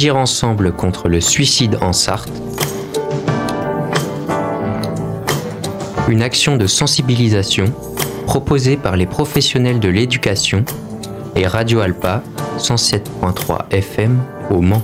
Agir ensemble contre le suicide en Sarthe. Une action de sensibilisation proposée par les professionnels de l'éducation et Radio Alpa 107.3 FM au Mans.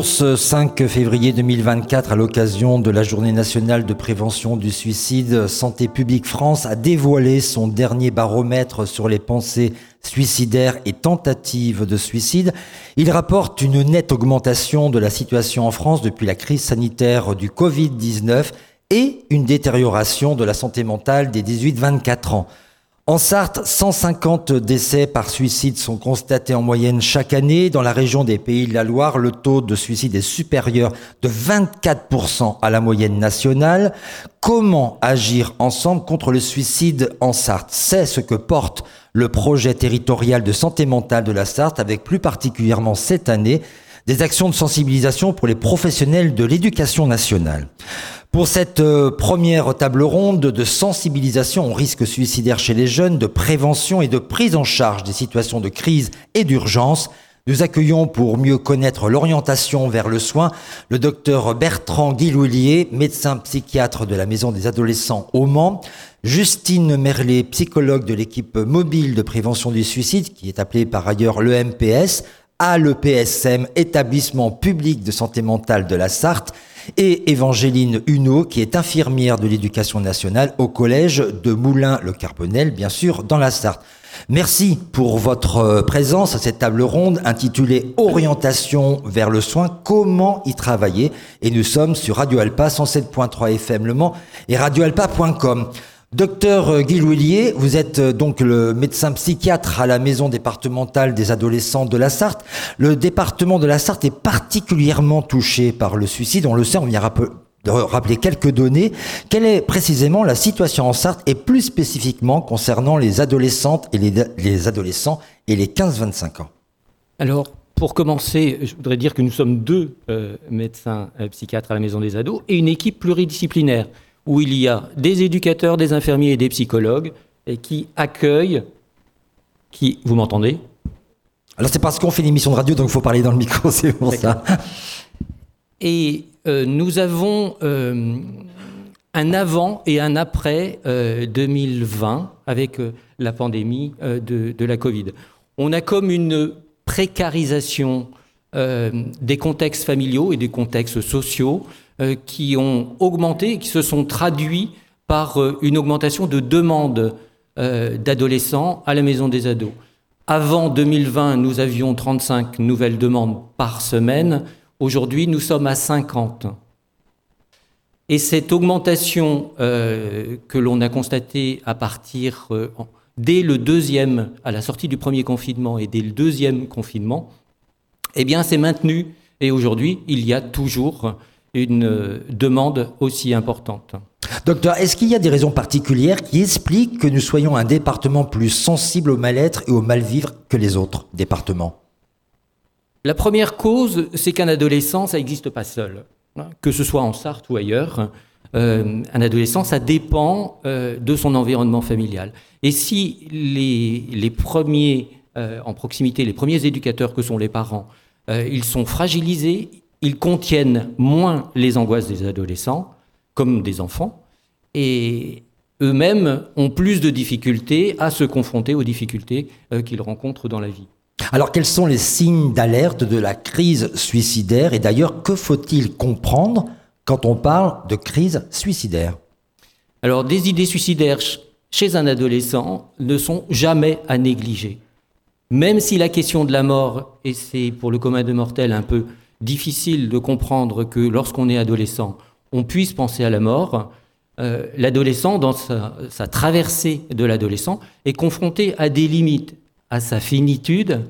Bonjour, ce 5 février 2024, à l'occasion de la journée nationale de prévention du suicide, Santé publique France a dévoilé son dernier baromètre sur les pensées suicidaires et tentatives de suicide. Il rapporte une nette augmentation de la situation en France depuis la crise sanitaire du Covid-19 et une détérioration de la santé mentale des 18-24 ans. En Sarthe, 150 décès par suicide sont constatés en moyenne chaque année. Dans la région des Pays de la Loire, le taux de suicide est supérieur de 24% à la moyenne nationale. Comment agir ensemble contre le suicide en Sarthe? C'est ce que porte le projet territorial de santé mentale de la Sarthe, avec plus particulièrement cette année des actions de sensibilisation pour les professionnels de l'éducation nationale. Pour cette euh, première table ronde de sensibilisation au risque suicidaire chez les jeunes, de prévention et de prise en charge des situations de crise et d'urgence, nous accueillons pour mieux connaître l'orientation vers le soin le docteur Bertrand Guiloulier, médecin psychiatre de la Maison des adolescents au Mans, Justine Merlet, psychologue de l'équipe mobile de prévention du suicide, qui est appelée par ailleurs l'EMPS, à l'EPSM, établissement public de santé mentale de la Sarthe, et Évangéline Huneau, qui est infirmière de l'éducation nationale au collège de Moulins-le-Carbonel, bien sûr, dans la Sarthe. Merci pour votre euh, présence à cette table ronde intitulée Orientation vers le soin, comment y travailler. Et nous sommes sur Radio Alpa 107.3 FM Le Mans et radioalpa.com. Docteur Guy Louillier, vous êtes euh, donc le médecin psychiatre à la maison départementale des adolescents de la Sarthe. Le département de la Sarthe est particulièrement touché par le suicide. On le sait, on vient de rappeler quelques données. Quelle est précisément la situation en Sarthe et plus spécifiquement concernant les adolescentes et les, adolescents et les 15-25 ans? Alors, pour commencer, je voudrais dire que nous sommes deux euh, médecins euh, psychiatres à la maison des ados et une équipe pluridisciplinaire où il y a des éducateurs, des infirmiers et des psychologues et qui accueillent, qui, vous m'entendez? Alors c'est parce qu'on fait une émission de radio, donc il faut parler dans le micro, c'est pour ça. Et euh, nous avons euh, un avant et un après 2020 euh, avec la pandémie de, de, la Covid. On a comme une précarisation des contextes familiaux et des contextes sociaux qui ont augmenté qui se sont traduits par euh, une augmentation de demandes euh, d'adolescents à la maison des ados. Avant 2020, nous avions 35 nouvelles demandes par semaine. Aujourd'hui, nous sommes à 50. Et cette augmentation que l'on a constatée à partir dès le deuxième, à la sortie du premier confinement et dès le deuxième confinement, eh bien, c'est maintenu. Et aujourd'hui, il y a toujours une euh, demande aussi importante. Docteur, est-ce qu'il y a des raisons particulières qui expliquent que nous soyons un département plus sensible au mal-être et au mal-vivre que les autres départements? La première cause, c'est qu'un adolescent, ça n'existe pas seul. Hein, que ce soit en Sarthe ou ailleurs, euh, un adolescent, ça dépend euh, de son environnement familial. Et si les, les premiers, en proximité, les premiers éducateurs que sont les parents, ils sont fragilisés, ils contiennent moins les angoisses des adolescents, comme des enfants, et eux-mêmes ont plus de difficultés à se confronter aux difficultés euh, qu'ils rencontrent dans la vie. Alors quels sont les signes d'alerte de la crise suicidaire? Et d'ailleurs que faut-il comprendre quand on parle de crise suicidaire? Alors des idées suicidaires chez un adolescent ne sont jamais à négliger. Même si la question de la mort, et c'est pour le commun de mortels un peu difficile de comprendre que lorsqu'on est adolescent, on puisse penser à la mort. Euh, l'adolescent, dans sa, traversée de l'adolescent, est confronté à des limites, à sa finitude,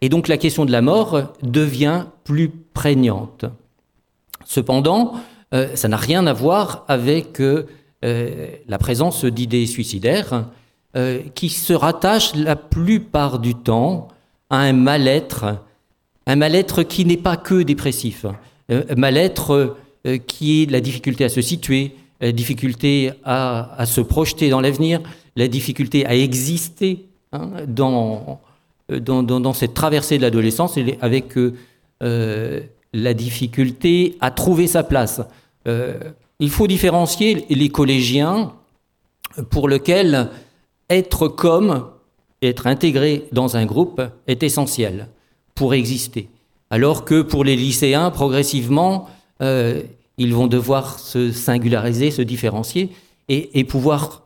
et donc la question de la mort devient plus prégnante. Cependant, euh, ça n'a rien à voir avec euh, la présence d'idées suicidaires qui se rattachent la plupart du temps à un mal-être, un mal-être qui n'est pas que dépressif, un mal-être qui est la difficulté à se situer, la difficulté à, se projeter dans l'avenir, la difficulté à exister hein, dans, dans, cette traversée de l'adolescence. Avec euh, la difficulté à trouver sa place. Euh, il faut différencier les collégiens pour lesquels être comme, être intégré dans un groupe est essentiel pour exister. Alors que pour les lycéens, progressivement, euh, ils vont devoir se singulariser, se différencier et, pouvoir,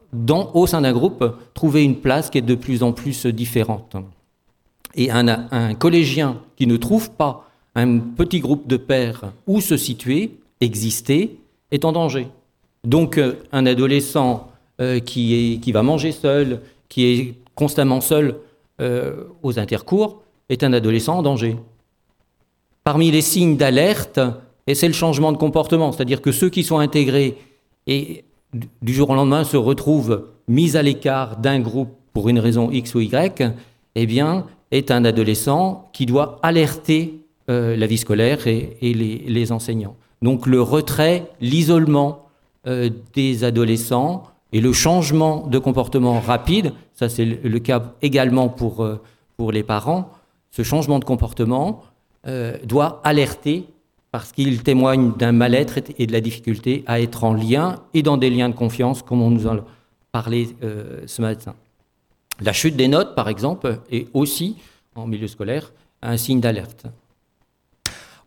au sein d'un groupe, trouver une place qui est de plus en plus différente. Et un, collégien qui ne trouve pas un petit groupe de pères où se situer, exister, est en danger. Donc euh, un adolescent euh, qui, va manger seul, qui est constamment seul aux intercours, est un adolescent en danger. Parmi les signes d'alerte, et c'est le changement de comportement, c'est-à-dire que ceux qui sont intégrés et du jour au lendemain se retrouvent mis à l'écart d'un groupe pour une raison X ou Y, eh bien, est un adolescent qui doit alerter euh, la vie scolaire et, les, enseignants. Donc le retrait, l'isolement euh, des adolescents et le changement de comportement rapide, ça c'est le, cas également pour, euh, pour les parents, ce changement de comportement doit alerter parce qu'il témoigne d'un mal-être et de la difficulté à être en lien et dans des liens de confiance, comme on nous en parlait ce matin. La chute des notes, par exemple, est aussi, en milieu scolaire, un signe d'alerte.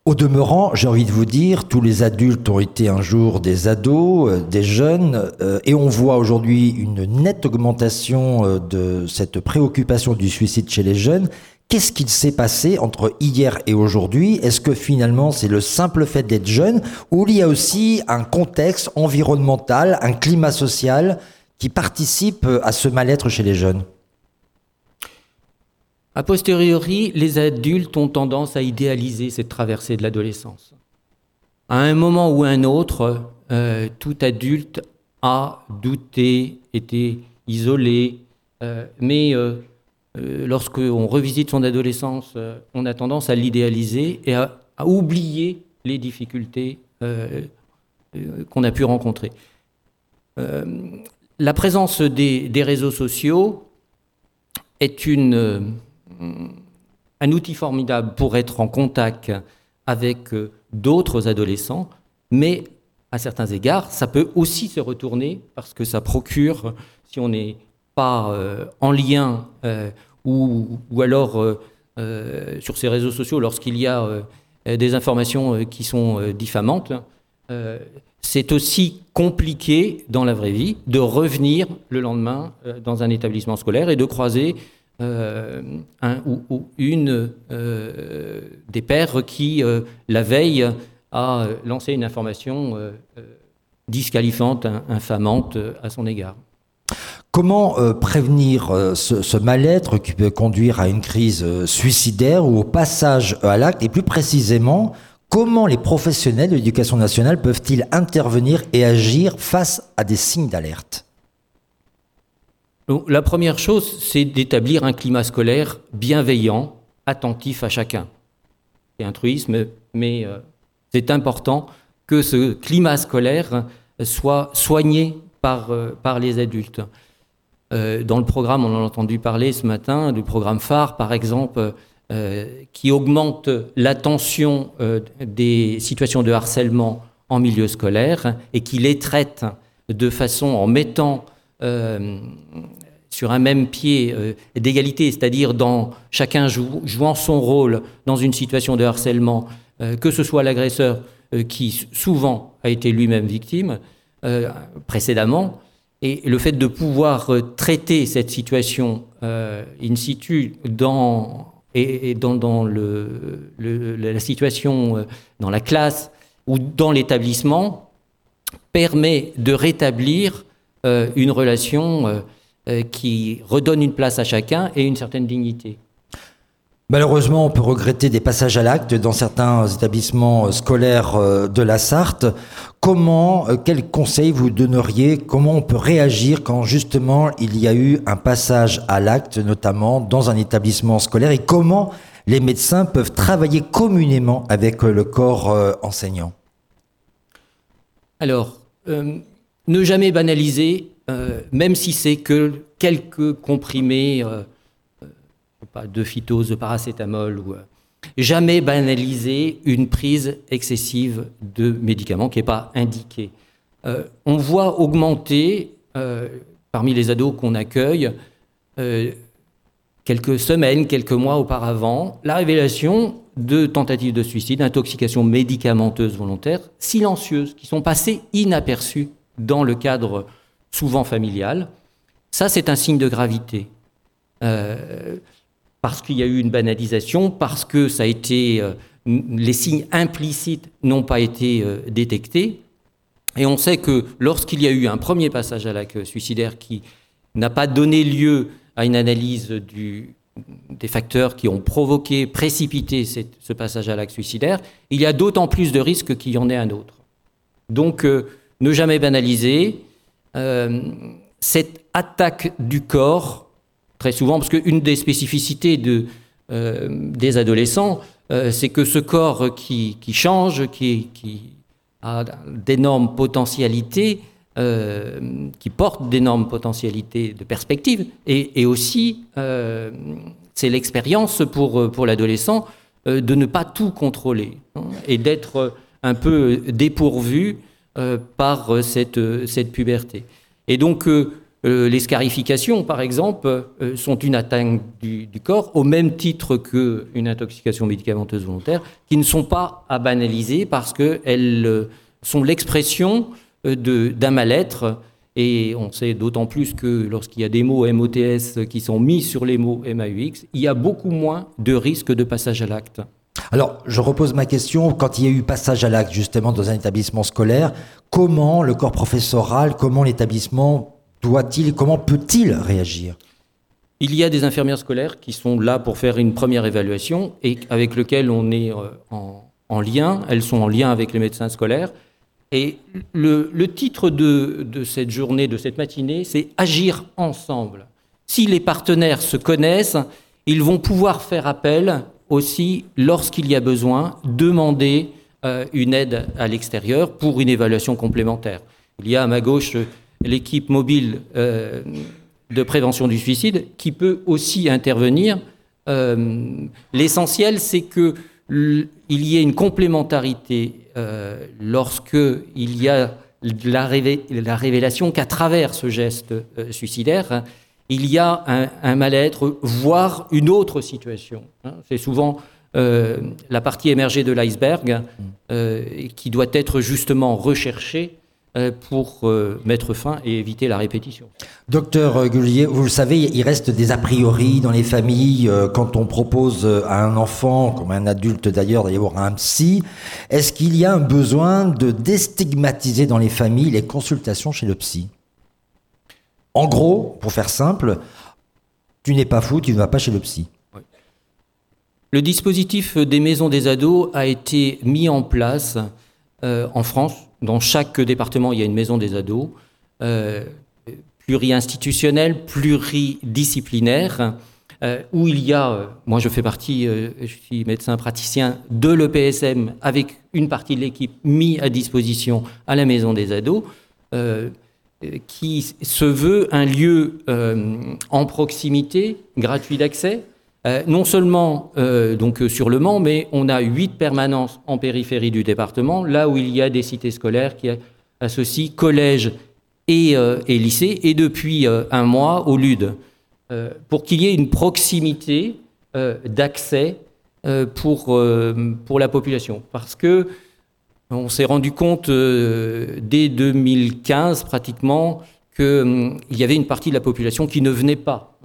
Au demeurant, j'ai envie de vous dire, tous les adultes ont été un jour des ados, euh, des jeunes, euh, et on voit aujourd'hui une nette augmentation euh, de cette préoccupation du suicide chez les jeunes. Qu'est-ce qu'il s'est passé entre hier et aujourd'hui? Est-ce que finalement c'est le simple fait d'être jeune ou il y a aussi un contexte environnemental, un climat social qui participe à ce mal-être chez les jeunes? A posteriori, les adultes ont tendance à idéaliser cette traversée de l'adolescence. À un moment ou un autre, euh, tout adulte a douté, été isolé, euh, mais euh, lorsqu'on revisite son adolescence, on a tendance à l'idéaliser et à, oublier les difficultés qu'on a pu rencontrer. la présence des réseaux sociaux est un outil formidable pour être en contact avec euh, d'autres adolescents, mais à certains égards, ça peut aussi se retourner parce que ça procure, si on n'est pas euh, en lien euh, ou, alors sur ces réseaux sociaux, lorsqu'il y a des informations qui sont diffamantes, c'est aussi compliqué dans la vraie vie de revenir le lendemain dans un établissement scolaire et de croiser euh, un ou, une euh, des pères qui, euh, la veille, a lancé une information disqualifiante, infamante à son égard. Comment prévenir ce, mal-être qui peut conduire à une crise suicidaire ou au passage à l'acte? Et plus précisément, comment les professionnels de l'éducation nationale peuvent-ils intervenir et agir face à des signes d'alerte? La première chose, c'est d'établir un climat scolaire bienveillant, attentif à chacun. C'est un truisme, mais euh, c'est important que ce climat scolaire soit soigné euh, par les adultes. Euh, dans le programme, on en a entendu parler ce matin, du programme phare, par exemple, qui augmente l'attention des situations de harcèlement en milieu scolaire et qui les traite de façon en mettant euh, sur un même pied euh, d'égalité, c'est-à-dire dans chacun jouant son rôle dans une situation de harcèlement, euh, que ce soit l'agresseur qui souvent a été lui-même victime précédemment, et le fait de pouvoir traiter cette situation in situ dans, et, dans, le, la situation dans la classe ou dans l'établissement permet de rétablir euh, une relation euh, euh, qui redonne une place à chacun et une certaine dignité. Malheureusement, on peut regretter des passages à l'acte dans certains établissements scolaires de la Sarthe. Comment, quels conseils vous donneriez? Comment on peut réagir quand justement il y a eu un passage à l'acte, notamment dans un établissement scolaire? Et comment les médecins peuvent travailler communément avec le corps enseignant? Alors, ne jamais banaliser, euh, même si c'est que quelques comprimés, euh, euh, de phytose, de paracétamol, ou, jamais banaliser une prise excessive de médicaments qui n'est pas indiquée. on voit augmenter, parmi les ados qu'on accueille, quelques semaines, quelques mois auparavant, la révélation de tentatives de suicide, d'intoxication médicamenteuse volontaire, silencieuses, qui sont passées inaperçues dans le cadre souvent familial. Ça, c'est un signe de gravité. Euh, parce qu'il y a eu une banalisation, parce que ça a été, euh, les signes implicites n'ont pas été euh, détectés. Et on sait que lorsqu'il y a eu un premier passage à l'acte suicidaire qui n'a pas donné lieu à une analyse des facteurs qui ont provoqué, précipité ce passage à l'acte suicidaire, il y a d'autant plus de risques qu'il y en ait un autre. Donc, ne jamais banaliser euh, cette attaque du corps, très souvent, parce qu'une des spécificités euh, des adolescents, euh, c'est que ce corps qui, change, qui, a d'énormes potentialités, qui porte d'énormes potentialités de perspective, et, aussi, c'est l'expérience pour, l'adolescent de ne pas tout contrôler hein, et d'être un peu dépourvu euh, par euh, cette, euh, cette puberté. Et donc, les scarifications, par exemple, sont une atteinte du, corps au même titre qu'une intoxication médicamenteuse volontaire, qui ne sont pas à banaliser parce qu'elles sont l'expression d'un mal-être. Et on sait d'autant plus que lorsqu'il y a des mots MOTS qui sont mis sur les mots MAUX, il y a beaucoup moins de risques de passage à l'acte. Alors, je repose ma question, quand il y a eu passage à l'acte justement dans un établissement scolaire, comment le corps professoral, comment l'établissement doit-il, comment peut-il réagir? Il y a des infirmières scolaires qui sont là pour faire une première évaluation et avec lesquelles on est euh, en, lien, elles sont en lien avec les médecins scolaires. Et le, titre de, cette journée, de cette matinée, c'est Agir ensemble. Si les partenaires se connaissent, ils vont pouvoir faire appel aussi, lorsqu'il y a besoin, demander euh, une aide à l'extérieur pour une évaluation complémentaire. Il y a à ma gauche l'équipe mobile euh, de prévention du suicide qui peut aussi intervenir. Euh, l'essentiel, c'est que il y ait une complémentarité lorsque il y a la, révélation qu'à travers ce geste suicidaire, il y a un, mal-être, voire une autre situation. Hein. C'est souvent euh, la partie émergée de l'iceberg euh, qui doit être justement recherchée euh, pour mettre fin et éviter la répétition. Docteur Gullier, vous le savez, il reste des a priori dans les familles quand on propose à un enfant, comme un adulte d'ailleurs, d'aller voir un psy. Est-ce qu'il y a un besoin de déstigmatiser dans les familles les consultations chez le psy? En gros, pour faire simple, tu n'es pas fou, tu ne vas pas chez le psy. Le dispositif des maisons des ados a été mis en place euh, en France. Dans chaque département, il y a une maison des ados, euh, pluri-institutionnelle, pluridisciplinaire, euh, où il y a, moi je fais partie, je suis médecin praticien de l'EPSM, avec une partie de l'équipe mis à disposition à la maison des ados qui se veut un lieu euh, en proximité, gratuit d'accès, euh, non seulement euh, donc sur le Mans, mais on a huit permanences en périphérie du département, là où il y a des cités scolaires qui associent collèges et, et lycées, et depuis un mois au LUD, pour qu'il y ait une proximité d'accès pour, pour la population. Parce que on s'est rendu compte euh, dès 2015 pratiquement qu'il hum, y avait une partie de la population qui ne venait pas.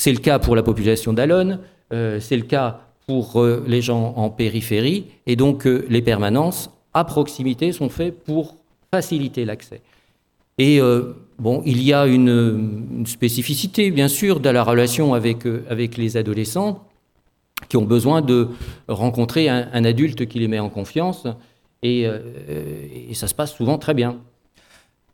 Euh, c'est le cas pour la population d'Alonne, euh, c'est le cas pour les gens en périphérie, et donc les permanences à proximité sont faites pour faciliter l'accès. Et bon, il y a une, spécificité, bien sûr, de la relation avec, les adolescents. qui ont besoin de rencontrer un, adulte qui les met en confiance. Et ça se passe souvent très bien.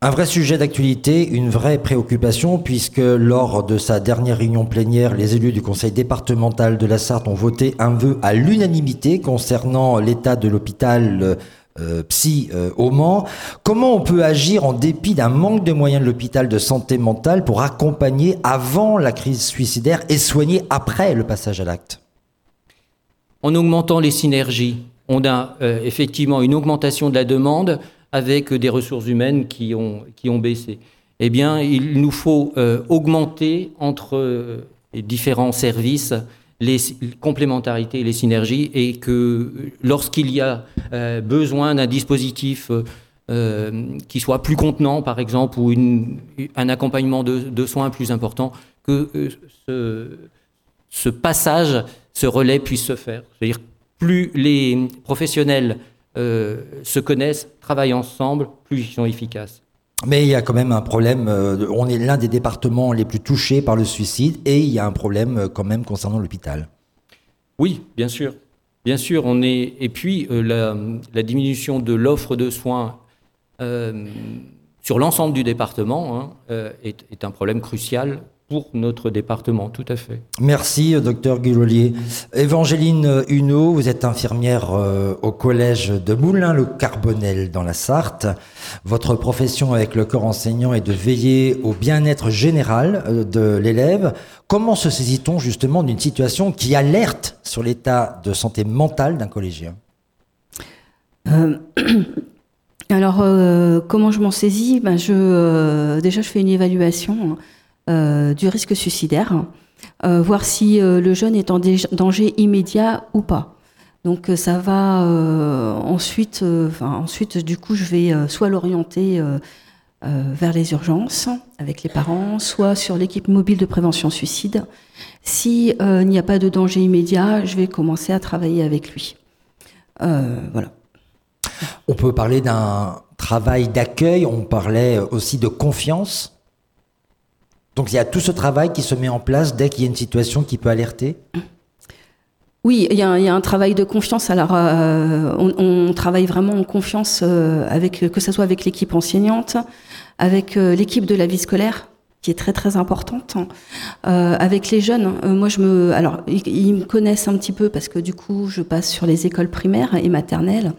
Un vrai sujet d'actualité, une vraie préoccupation, puisque lors de sa dernière réunion plénière, les élus du conseil départemental de la Sarthe ont voté un vœu à l'unanimité concernant l'état de l'hôpital euh, psy euh, au Mans. Comment on peut agir en dépit d'un manque de moyens de l'hôpital de santé mentale pour accompagner avant la crise suicidaire et soigner après le passage à l'acte? En augmentant les synergies, on a euh, effectivement une augmentation de la demande avec des ressources humaines qui ont, qui ont baissé. Eh bien, il nous faut euh, augmenter entre euh, les différents services les complémentarités et les synergies et que lorsqu'il y a euh, besoin d'un dispositif qui soit plus contenant, par exemple, ou un accompagnement de, de, soins plus important, que ce, ce, passage, ce relais puisse se faire. C'est-à-dire plus les professionnels euh, se connaissent, travaillent ensemble, plus ils sont efficaces. Mais il y a quand même un problème, euh, on est l'un des départements les plus touchés par le suicide et il y a un problème euh, quand même concernant l'hôpital. Oui, bien sûr. Bien sûr, on est. Et puis, la, diminution de l'offre de soins sur l'ensemble du département hein, est, est, un problème crucial pour notre département, tout à fait. Merci, docteur Guillolier. Évangéline Huneau, vous êtes infirmière euh, au collège de Moulins-le-Carbonel dans la Sarthe. Votre profession avec le corps enseignant est de veiller au bien-être général euh, de l'élève. Comment se saisit-on justement d'une situation qui alerte sur l'état de santé mentale d'un collégien? Euh, Alors, comment je m'en saisis? Ben je, Déjà, je fais une évaluation euh, du risque suicidaire, euh, voir si euh, le jeune est en danger immédiat ou pas. Donc ça va ensuite, ensuite du coup je vais soit l'orienter vers les urgences avec les parents, soit sur l'équipe mobile de prévention suicide. S'il n'y a pas de danger immédiat, je vais commencer à travailler avec lui. voilà. On peut parler d'un travail d'accueil, on parlait aussi de confiance. Donc il y a tout ce travail qui se met en place dès qu'il y a une situation qui peut alerter oui, il y, a, un travail de confiance. Alors, euh, on, travaille vraiment en confiance euh, avec que ce soit avec l'équipe enseignante, avec euh, l'équipe de la vie scolaire, qui est très très importante, avec les jeunes. moi, je me, alors, ils, me connaissent un petit peu parce que du coup, je passe sur les écoles primaires et maternelles,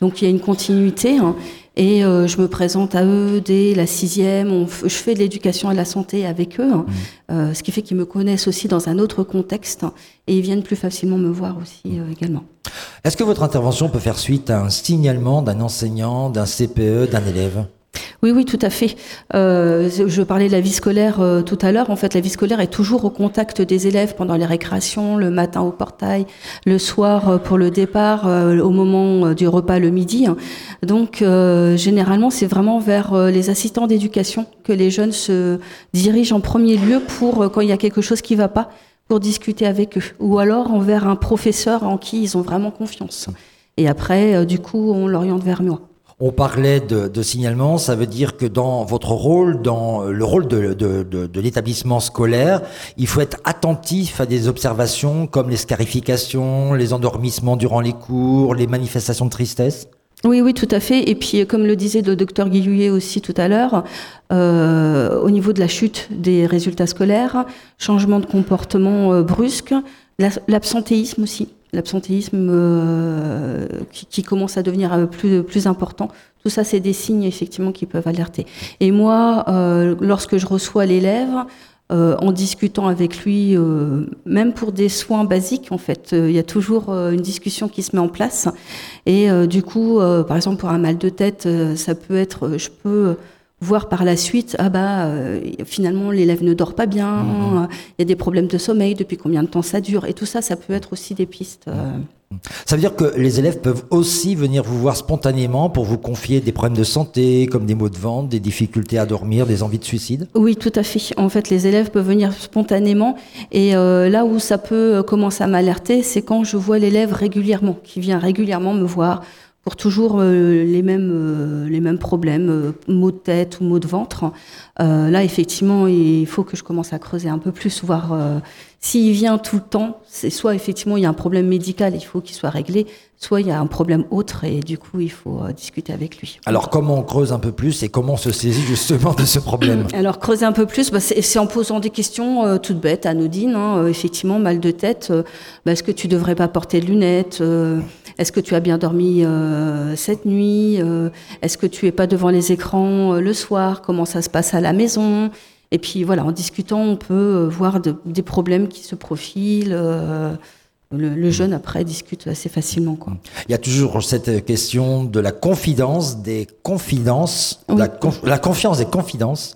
donc il y a une continuité. Hein. Et euh, je me présente à eux dès la sixième. je fais de l'éducation à la santé avec eux, hein. mmh. euh, ce qui fait qu'ils me connaissent aussi dans un autre contexte et ils viennent plus facilement me voir aussi euh, également. Est-ce que votre intervention peut faire suite à un signalement d'un enseignant, d'un CPE, d'un élève? Oui, oui, tout à fait. Euh, je parlais de la vie scolaire euh, tout à l'heure. En fait, la vie scolaire est toujours au contact des élèves pendant les récréations, le matin au portail, le soir euh, pour le départ, au moment du repas le midi. Donc, généralement, c'est vraiment vers les assistants d'éducation que les jeunes se dirigent en premier lieu pour quand il y a quelque chose qui ne va pas, pour discuter avec eux, ou alors envers un professeur en qui ils ont vraiment confiance. Et après, du coup, on l'oriente vers moi. On parlait de, signalement, ça veut dire que dans votre rôle, dans le rôle de, l'établissement scolaire, il faut être attentif à des observations comme les scarifications, les endormissements durant les cours, les manifestations de tristesse? Oui, oui, tout à fait. Et puis, comme le disait le docteur Guillouillet aussi tout à l'heure, euh, au niveau de la chute des résultats scolaires, changement de comportement euh, brusque, l'absentéisme aussi l'absentéisme euh, qui, commence à devenir euh, plus, plus important. Tout ça, c'est des signes effectivement qui peuvent alerter. Et moi, euh, lorsque je reçois l'élève, en discutant avec lui, même pour des soins basiques, en fait, il y a toujours une discussion qui se met en place. Et du coup, par exemple, pour un mal de tête, ça peut être, je peux voir par la suite, ah bah euh, finalement l'élève ne dort pas bien, mhm. il y a des problèmes de sommeil, depuis combien de temps ça dure, et tout ça, ça peut être aussi des pistes. Euh. Ça veut dire que les élèves peuvent aussi venir vous voir spontanément pour vous confier des problèmes de santé, comme des maux de ventre, des difficultés à dormir, des envies de suicide? Oui, tout à fait. En fait, les élèves peuvent venir spontanément, et euh, là où ça peut commencer à m'alerter, c'est quand je vois l'élève régulièrement, qui vient régulièrement me voir pour toujours euh, les, mêmes, euh, les mêmes problèmes, euh, maux de tête ou maux de ventre. là, effectivement, il faut que je commence à creuser un peu plus, voir s'il vient tout le temps, c'est soit effectivement il y a un problème médical, il faut qu'il soit réglé, soit il y a un problème autre et du coup il faut discuter avec lui. Alors comment on creuse un peu plus et comment on se saisit justement de ce problème Alors creuser un peu plus, bah, c'est en posant des questions toutes bêtes, anodines. Hein, effectivement, mal de tête, bah, est-ce que tu devrais pas porter de lunettes est-ce que tu as bien dormi euh, cette nuit euh, Est-ce que tu es pas devant les écrans euh, le soir? Comment ça se passe à la maison? Et puis voilà, en discutant, on peut voir des problèmes qui se profilent. Le, jeune après discute assez facilement. Quoi. Il y a toujours cette question de la confidence, des confidences, la, la, confiance des confidences.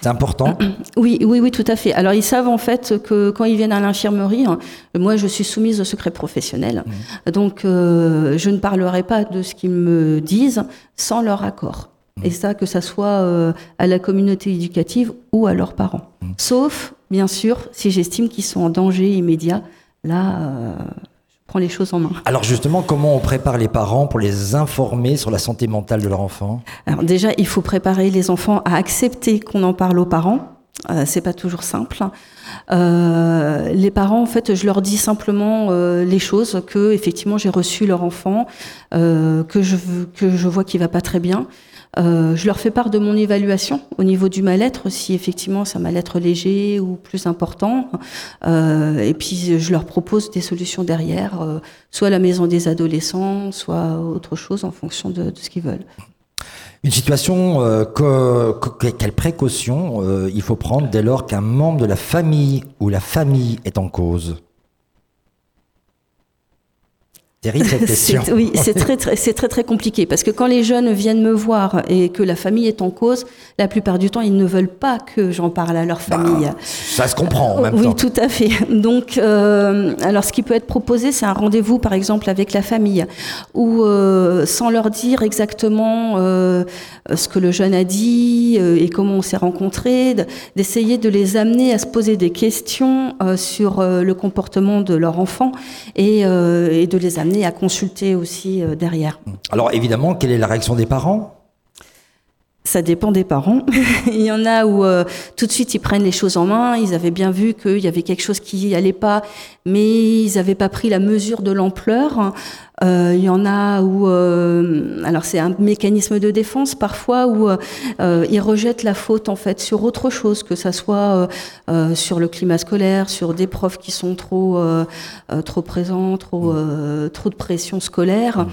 C'est important Oui, oui, oui, tout à fait. Alors, ils savent en fait que quand ils viennent à l'infirmerie, hein, moi, je suis soumise au secret professionnel. Mmh. Donc, euh, je ne parlerai pas de ce qu'ils me disent sans leur accord. Mmh. Et ça, que ça soit euh, à la communauté éducative ou à leurs parents. Mmh. Sauf, bien sûr, si j'estime qu'ils sont en danger immédiat. Là, euh, prend les choses en main. Alors justement, comment on prépare les parents pour les informer sur la santé mentale de leur enfant? Alors déjà, il faut préparer les enfants à accepter qu'on en parle aux parents. Euh, c'est pas toujours simple. Euh, les parents, en fait, je leur dis simplement euh, les choses que effectivement j'ai reçu leur enfant, euh, que je que je vois qu'il va pas très bien, euh, je leur fais part de mon évaluation au niveau du mal-être, si effectivement c'est un mal-être léger ou plus important. Euh, et puis je leur propose des solutions derrière, euh, soit la maison des adolescents, soit autre chose en fonction de, ce qu'ils veulent. Une situation, euh, quelle précaution il faut prendre dès lors qu'un membre de la famille ou la famille est en cause? oui, c'est très, très, c'est très, très compliqué parce que quand les jeunes viennent me voir et que la famille est en cause, la plupart du temps, ils ne veulent pas que j'en parle à leur bah, famille. ça se comprend en même oui, temps. Oui, tout à fait. Donc, euh, alors, ce qui peut être proposé, c'est un rendez-vous, par exemple, avec la famille, ou euh, sans leur dire exactement euh, ce que le jeune a dit et comment on s'est rencontrés, d'essayer de les amener à se poser des questions sur le comportement de leur enfant et, et de les amener à consulter aussi euh, derrière. Alors évidemment, quelle est la réaction des parents? Ça dépend des parents. il y en a où euh, tout de suite ils prennent les choses en main. Ils avaient bien vu qu'il y avait quelque chose qui allait pas, mais ils n'avaient pas pris la mesure de l'ampleur. Euh, il y en a où, euh, alors c'est un mécanisme de défense parfois où euh, ils rejettent la faute en fait sur autre chose, que ça soit sur le climat scolaire, sur des profs qui sont trop trop présents, trop trop de pression scolaire,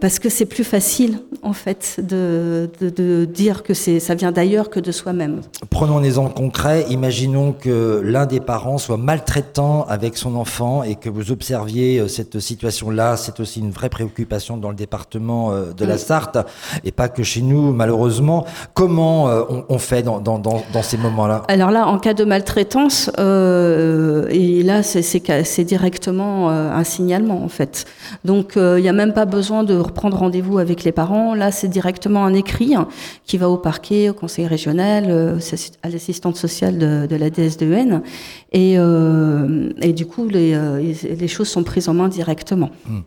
parce que c'est plus facile en fait de, de, de dire que c'est ça vient d'ailleurs que de soi-même. Prenons un exemple concret. Imaginons que l'un des parents soit maltraitant avec son enfant et que vous observiez cette situation-là c'est aussi une vraie préoccupation dans le département euh, de la Sarthe et pas que chez nous, malheureusement. Comment euh, on, fait dans, dans, dans, ces moments-là? Alors là, en cas de maltraitance, euh, et là, c'est directement un signalement en fait. Donc, il n'y a même pas besoin de reprendre rendez-vous avec les parents. Là, c'est directement un écrit hein, qui va au parquet, au conseil régional, à l'assistante sociale de, de, la DSDN. Et, et du coup, les, les, choses sont prises en main directement. Hmm.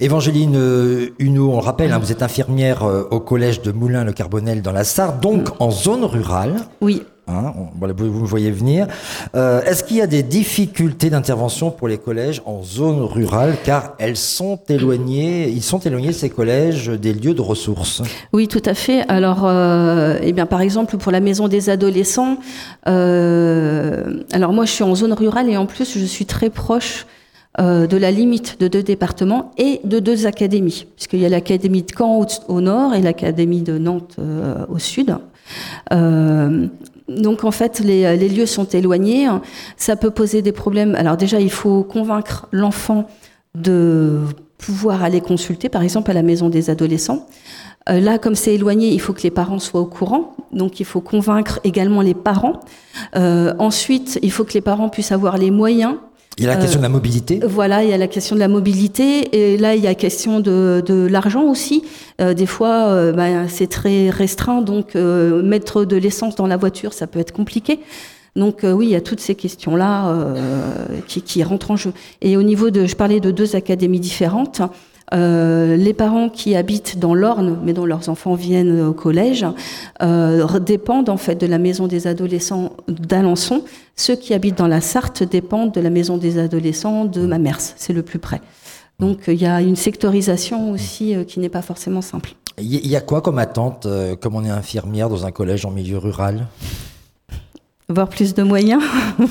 Évangéline euh, Huneau, on le rappelle, hein, vous êtes infirmière euh, au collège de Moulins-le-Carbonel dans la Sarre, donc en zone rurale. Oui. Hein, vous, me voyez venir. Euh, est-ce qu'il y a des difficultés d'intervention pour les collèges en zone rurale, car elles sont éloignées, ils sont éloignés ces collèges des lieux de ressources Oui, tout à fait. Alors, eh bien, par exemple, pour la maison des adolescents, alors moi, je suis en zone rurale et en plus, je suis très proche euh, de la limite de deux départements et de deux académies, puisqu'il y a l'académie de Caen au, nord et l'académie de Nantes euh, au sud. Euh, donc en fait, les, les, lieux sont éloignés. Ça peut poser des problèmes. Alors déjà, il faut convaincre l'enfant de pouvoir aller consulter, par exemple à la maison des adolescents. là, comme c'est éloigné, il faut que les parents soient au courant. Donc il faut convaincre également les parents. ensuite, il faut que les parents puissent avoir les moyens il y a la question de la euh, mobilité. Voilà, il y a la question de la mobilité. Et là, il y a la question de, de l'argent aussi. Euh, des fois, euh, bah, c'est très restreint. Donc, mettre de l'essence dans la voiture, ça peut être compliqué. Donc oui, il y a toutes ces questions-là qui, qui rentrent en jeu. Et au niveau de, je parlais de deux académies différentes. Euh, les parents qui habitent dans l'Orne, mais dont leurs enfants viennent au collège, euh, dépendent en fait de la maison des adolescents d'Alençon. Ceux qui habitent dans la Sarthe dépendent de la maison des adolescents de Mamers, c'est le plus près. Donc il y a une sectorisation aussi qui n'est pas forcément simple. Il y a quoi comme attente, comme on est infirmière dans un collège en milieu rural? Voir plus de moyens.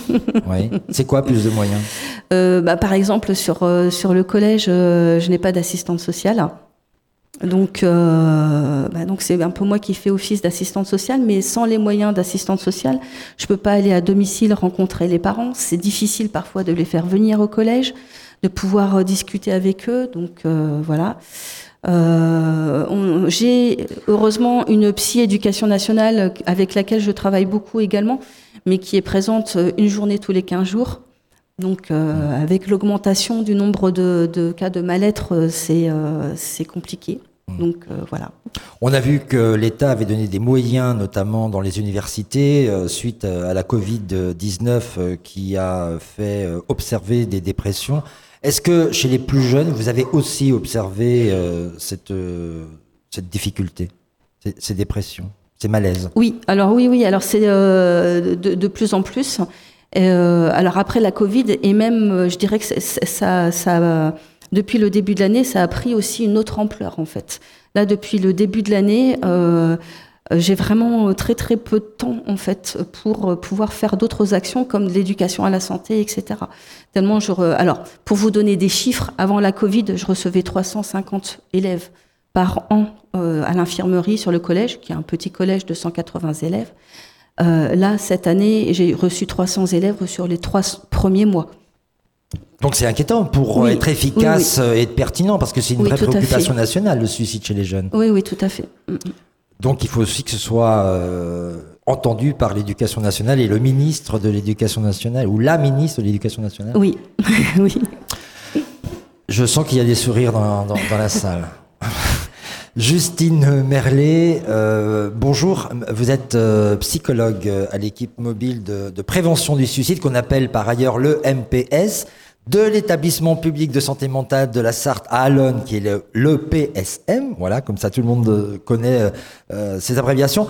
oui. C'est quoi plus de moyens euh, bah, Par exemple, sur, euh, sur le collège, euh, je n'ai pas d'assistante sociale. Donc, bah, donc c'est un peu moi qui fais office d'assistante sociale, mais sans les moyens d'assistante sociale, je peux pas aller à domicile rencontrer les parents. C'est difficile parfois de les faire venir au collège, de pouvoir discuter avec eux. Donc voilà. J'ai heureusement une psy éducation nationale avec laquelle je travaille beaucoup également, mais qui est présente euh, une journée tous les 15 jours. Donc, euh, avec l'augmentation du nombre de, cas de mal-être, euh, c'est compliqué. Hmm. Donc voilà. On a vu que l'État avait donné des moyens, notamment dans les universités, suite à la Covid-19 qui a fait observer des dépressions. Est-ce que chez les plus jeunes, vous avez aussi observé cette, cette difficulté, ces dépressions? Oui, alors oui, oui, alors c'est euh, de, plus en plus. Euh, alors après la Covid, et même, euh, je dirais que ça, ça, depuis le début de l'année, ça a pris aussi une autre ampleur en fait. Là, depuis le début de l'année, j'ai vraiment très très peu de temps en fait pour pouvoir faire d'autres actions comme l'éducation à la santé, etc. Tellement je, alors pour vous donner des chiffres, avant la Covid, je recevais 350 élèves par an euh, à l'infirmerie sur le collège, qui est un petit collège de 180 élèves. Euh, là, cette année, j'ai reçu 300 élèves sur les trois premiers mois. Donc c'est inquiétant pour être efficace et être pertinent, parce que c'est une vraie préoccupation nationale, le suicide chez les jeunes. Oui, oui, tout à fait. Mm, mm. Donc il faut aussi que ce soit euh, entendu par l'éducation nationale et le ministre de l'éducation nationale, ou la ministre de l'éducation nationale. Oui, oui. Je sens qu'il y a des sourires dans, dans la salle. Justine Merlet, euh, bonjour. Vous êtes euh, psychologue à l'équipe mobile de, prévention du suicide qu'on appelle par ailleurs le MPS de l'établissement public de santé mentale de la Sarthe à Alonne, qui est le, PSM. Voilà, comme ça tout le monde connaît euh, ces abréviations.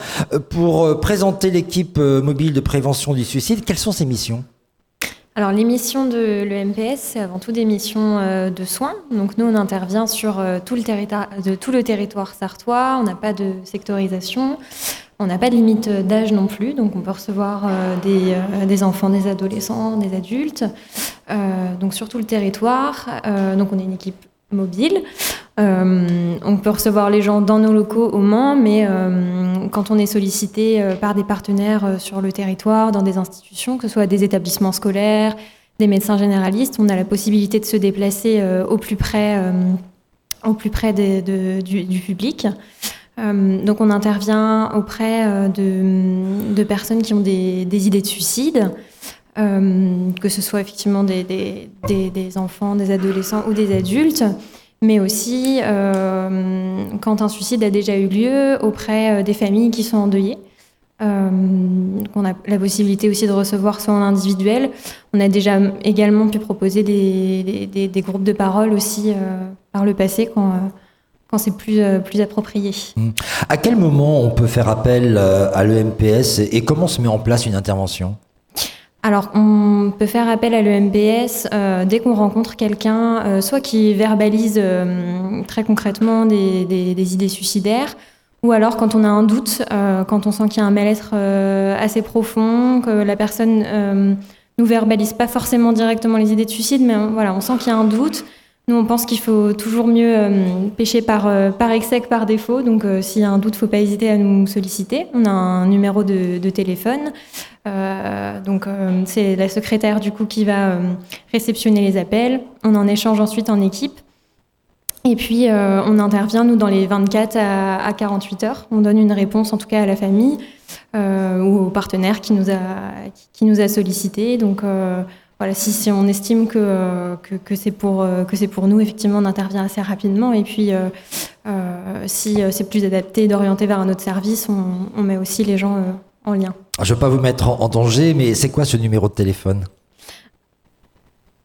Pour présenter l'équipe mobile de prévention du suicide, quelles sont ses missions? Alors les missions de l'EMPS, c'est avant tout des missions euh, de soins. Donc nous, on intervient sur euh, tout, le territoire, sartois, on n'a pas de sectorisation, on n'a pas de limite d'âge non plus, donc on peut recevoir euh, des, enfants, des adolescents, des adultes, donc sur tout le territoire. donc on est une équipe mobile. Euh, on peut recevoir les gens dans nos locaux au Mans, mais euh, quand on est sollicité euh, par des partenaires sur le territoire, dans des institutions, que ce soit des établissements scolaires, des médecins généralistes, on a la possibilité de se déplacer au plus près, au plus près du, public. donc on intervient auprès de, personnes qui ont des, idées de suicide. Que ce soit effectivement des, enfants, des adolescents ou des adultes, mais aussi euh, quand un suicide a déjà eu lieu auprès euh, des familles qui sont endeuillées. Euh, on a la possibilité aussi de recevoir soit en individuel. On a déjà également pu proposer des, groupes de parole aussi par le passé quand, c'est plus, plus approprié. Mmh. À quel moment on peut faire appel à l'EMPS et comment se met en place une intervention? Alors, on peut faire appel à l'EMPS euh, dès qu'on rencontre quelqu'un, euh, soit qui verbalise euh, très concrètement des, idées suicidaires, ou alors quand on a un doute, quand on sent qu'il y a un mal-être assez profond, que la personne nous verbalise pas forcément directement les idées de suicide, mais voilà, on sent qu'il y a un doute. On pense qu'il faut toujours mieux pêcher par, par excès que par défaut. Donc, s'il y a un doute, il ne faut pas hésiter à nous solliciter. On a un numéro de, téléphone. Euh, donc euh, c'est la secrétaire du coup qui va euh, réceptionner les appels. On en échange ensuite en équipe. Et puis on intervient nous dans les 24 à, 48 heures. On donne une réponse en tout cas à la famille ou au partenaire qui nous a qui, nous a sollicité. Donc voilà, si, on estime que, que, c'est pour, que c'est pour nous, effectivement, on intervient assez rapidement. Et puis, si c'est plus adapté d'orienter vers un autre service, on, on met aussi les gens en lien. Je ne veux pas vous mettre en, danger, mais c'est quoi ce numéro de téléphone?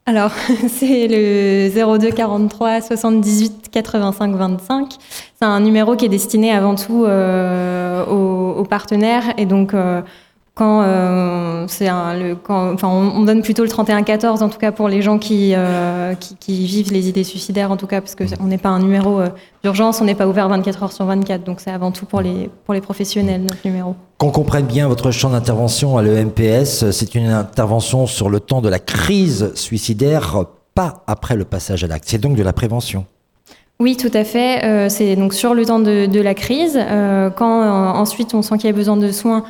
Alors, c'est le 02 43 78 85 25. C'est un numéro qui est destiné avant tout aux, partenaires et donc quand euh, c'est le quand enfin on, donne plutôt le 31-14 en tout cas pour les gens qui, euh, qui, vivent les idées suicidaires en tout cas parce que on n'est pas un numéro euh, d'urgence on n'est pas ouvert 24 heures sur 24 donc c'est avant tout pour les pour les professionnels notre numéro qu'on comprenne bien votre champ d'intervention à l'EMPS c'est une intervention sur le temps de la crise suicidaire pas après le passage à l'acte c'est donc de la prévention oui, tout à fait. c'est donc sur le temps de, de la crise. quand ensuite on sent qu'il y a besoin de soins,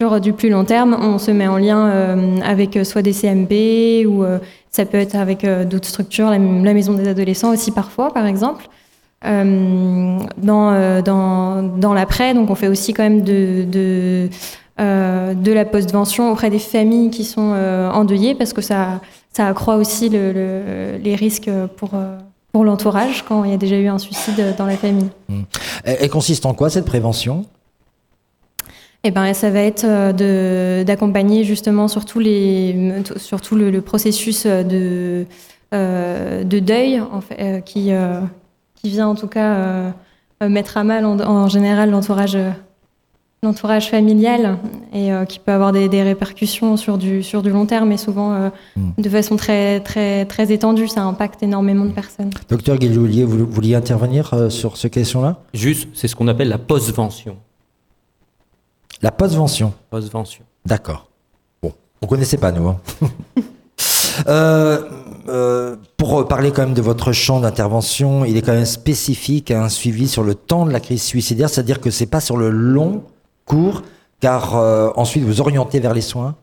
sur du plus long terme, on se met en lien euh, avec euh, soit des CMB ou euh, ça peut être avec d'autres structures, la, maison des adolescents aussi parfois, par exemple. dans l'après, donc on fait aussi quand même de, la postvention auprès des familles qui sont endeuillées parce que ça, accroît aussi le, les risques pour, pour l'entourage quand il y a déjà eu un suicide dans la famille. Mmh. Elle consiste en quoi cette prévention? Eh ben, ça va être euh, d'accompagner justement sur, les, sur tout le, processus de, euh, de deuil en fait, euh, qui, qui vient en tout cas mettre à mal en, général l'entourage l'entourage familial et qui peut avoir des, répercussions sur du, sur du long terme et souvent hmm. de façon très, très, très étendue. Ça impacte énormément de personnes. Docteur Guilloulier, vous vouliez intervenir sur cette question-là? Juste, c'est ce qu'on appelle la postvention. La postvention. Postvention. D'accord. Bon, on connaissait pas nous. Hein. Euh, euh, pour parler quand même de votre champ d'intervention, il est quand même spécifique à un suivi sur le temps de la crise suicidaire, c'est-à-dire que c'est pas sur le long cours, car euh, ensuite vous orientez vers les soins.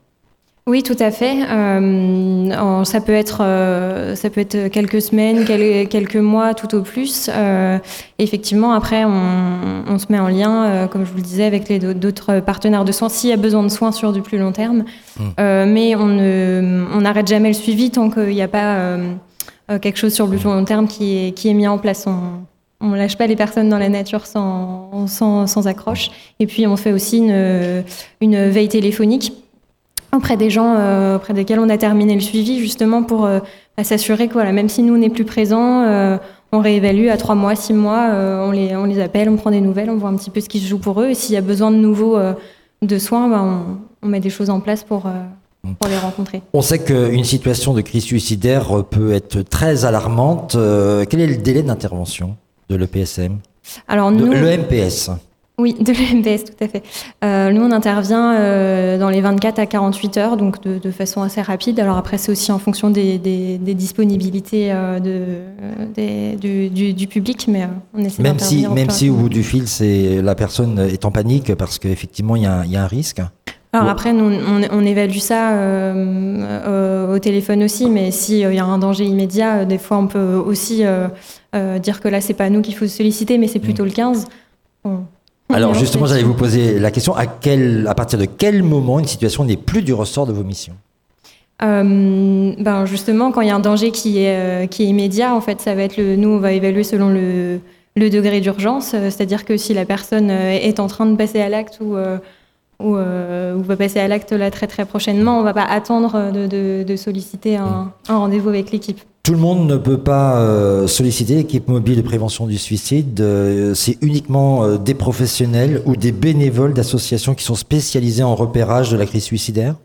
Oui, tout à fait. Euh, ça peut être euh, ça peut être quelques semaines, quelques mois, tout au plus. Euh, effectivement, après, on, se met en lien, euh, comme je vous le disais, avec les d'autres partenaires de soins s'il y a besoin de soins sur du plus long terme. Mmh. mais on ne on n'arrête jamais le suivi tant qu'il n'y a pas quelque chose sur le plus long terme qui est qui est mis en place. On, ne lâche pas les personnes dans la nature sans, sans, sans accroche. Et puis, on fait aussi une, une veille téléphonique auprès des gens euh, auprès desquels on a terminé le suivi, justement pour euh, bah, s'assurer que voilà, même si nous on n'est plus présents, euh, on réévalue à trois mois, six mois, on, les, on les appelle, on prend des nouvelles, on voit un petit peu ce qui se joue pour eux. Et s'il y a besoin de nouveaux de soins, bah, on, met des choses en place pour, pour les rencontrer. On sait qu'une situation de crise suicidaire peut être très alarmante. quel est le délai d'intervention de l'EPSM Alors nous, l'EMPS oui, de l'EMPS, tout à fait. Euh, nous, on intervient euh, dans les 24 à 48 heures, donc de, façon assez rapide. Alors après, c'est aussi en fonction des, disponibilités euh, de, du, public, mais on essaie Même si, même si au bout du fil, c'est la personne est en panique parce qu'effectivement, il y, a un risque. Alors après, nous, on, évalue ça au téléphone aussi, mais s'il y a un danger immédiat, des fois, on peut aussi dire que là, c'est pas nous qu'il faut solliciter, mais c'est plutôt mm. le 15. Alors justement, j'allais vous poser la question à, quel, à partir de quel moment une situation n'est plus du ressort de vos missions euh, ben justement, quand il y a un danger qui est, euh, qui est immédiat, en fait, ça va être le. Nous, on va évaluer selon le, le degré d'urgence, euh, c'est-à-dire que si la personne est en train de passer à l'acte ou, ou, va passer à l'acte là très très prochainement, on ne va pas attendre de, de, solliciter un, un rendez-vous avec l'équipe. Tout le monde ne peut pas euh, solliciter l'équipe mobile de prévention du suicide. Euh, c'est uniquement euh, des professionnels ou des bénévoles d'associations qui sont spécialisés en repérage de la crise suicidaire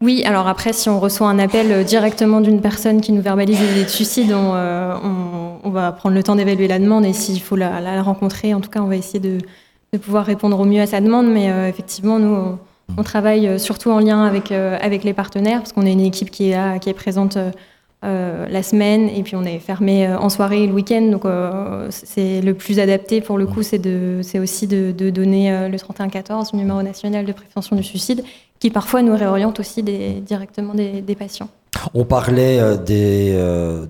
oui, alors après, si on reçoit un appel directement d'une personne qui nous verbalise l'idée de suicide, on, va prendre le temps d'évaluer la demande et s'il faut la, rencontrer, en tout cas, on va essayer de, pouvoir répondre au mieux à sa demande. Mais effectivement, nous, on, travaille surtout en lien avec, les partenaires parce qu'on est une équipe qui qui est présente euh, la semaine et puis on est fermé euh, en soirée et le week-end. Donc euh, c'est le plus adapté pour le coup, c'est aussi de, donner le 3114, le numéro national de prévention du suicide, qui parfois nous réoriente aussi directement des, patients. On parlait des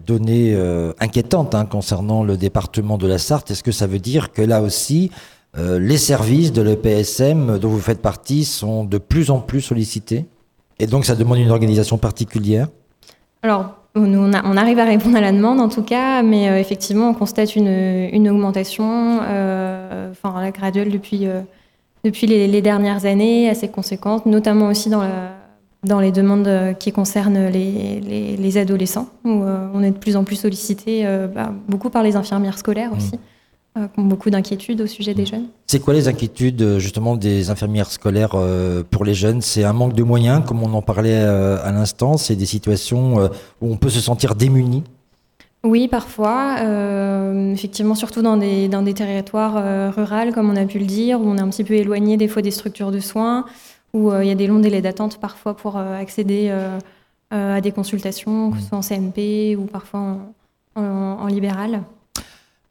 données inquiétantes hein, concernant le département de la Sarthe. Est-ce que ça veut dire que là aussi, les services de l'EPSM dont vous faites partie sont de plus en plus sollicités? Et donc ça demande une organisation particulière? Alors, on, arrive à répondre à la demande en tout cas, mais euh, effectivement, on constate une, augmentation euh, enfin, la graduelle depuis, euh, depuis les, dernières années, assez conséquente, notamment aussi dans la, dans les demandes qui concernent les, adolescents, où on est de plus en plus sollicité, bah, beaucoup par les infirmières scolaires aussi. Euh, qui ont beaucoup d'inquiétudes au sujet des jeunes? C'est quoi les inquiétudes justement des infirmières scolaires euh, pour les jeunes? C'est un manque de moyens, comme on en parlait euh, à l'instant? C'est des situations où on peut se sentir démuni? Oui, parfois. effectivement, surtout dans des, dans des territoires ruraux, comme on a pu le dire, où on est un petit peu éloigné des fois des structures de soins, où il y a des longs délais d'attente parfois pour accéder à des consultations, que ce soit en CMP ou parfois en libéral.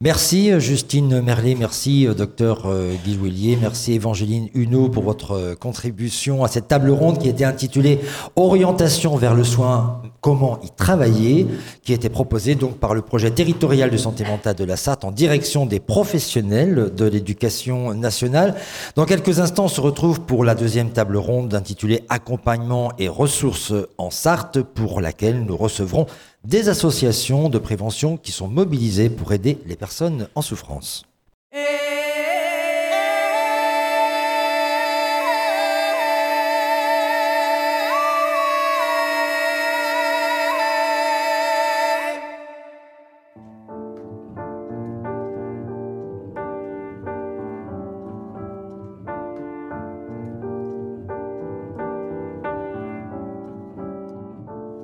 Merci euh, Justine Merlet, merci euh, docteur euh, Guy Willier, merci Évangéline Huneau pour votre contribution à cette table ronde qui était intitulée Orientation vers le soin, comment y travailler, qui était proposée donc par le projet territorial de santé mentale de la Sarthe en direction des professionnels de l'éducation nationale. Dans quelques instants, on se retrouve pour la deuxième table ronde intitulée Accompagnement et ressources en Sarthe pour laquelle nous recevrons des associations de prévention qui sont mobilisées pour aider les personnes en souffrance.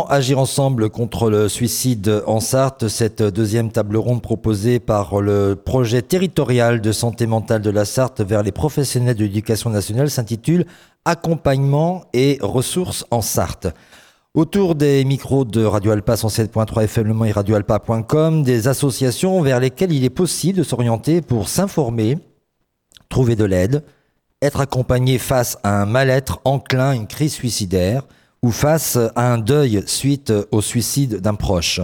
Agir ensemble contre le suicide en Sarthe? Cette deuxième table ronde proposée par le projet territorial de santé mentale de la Sarthe vers les professionnels de l'éducation nationale s'intitule Accompagnement et ressources en Sarthe. Autour des micros de Radio Alpa 107.3 FM et radioalpa.com, des associations vers lesquelles il est possible de s'orienter pour s'informer, trouver de l'aide, être accompagné face à un mal-être enclin, une crise suicidaire, ou face à un deuil suite au suicide d'un proche.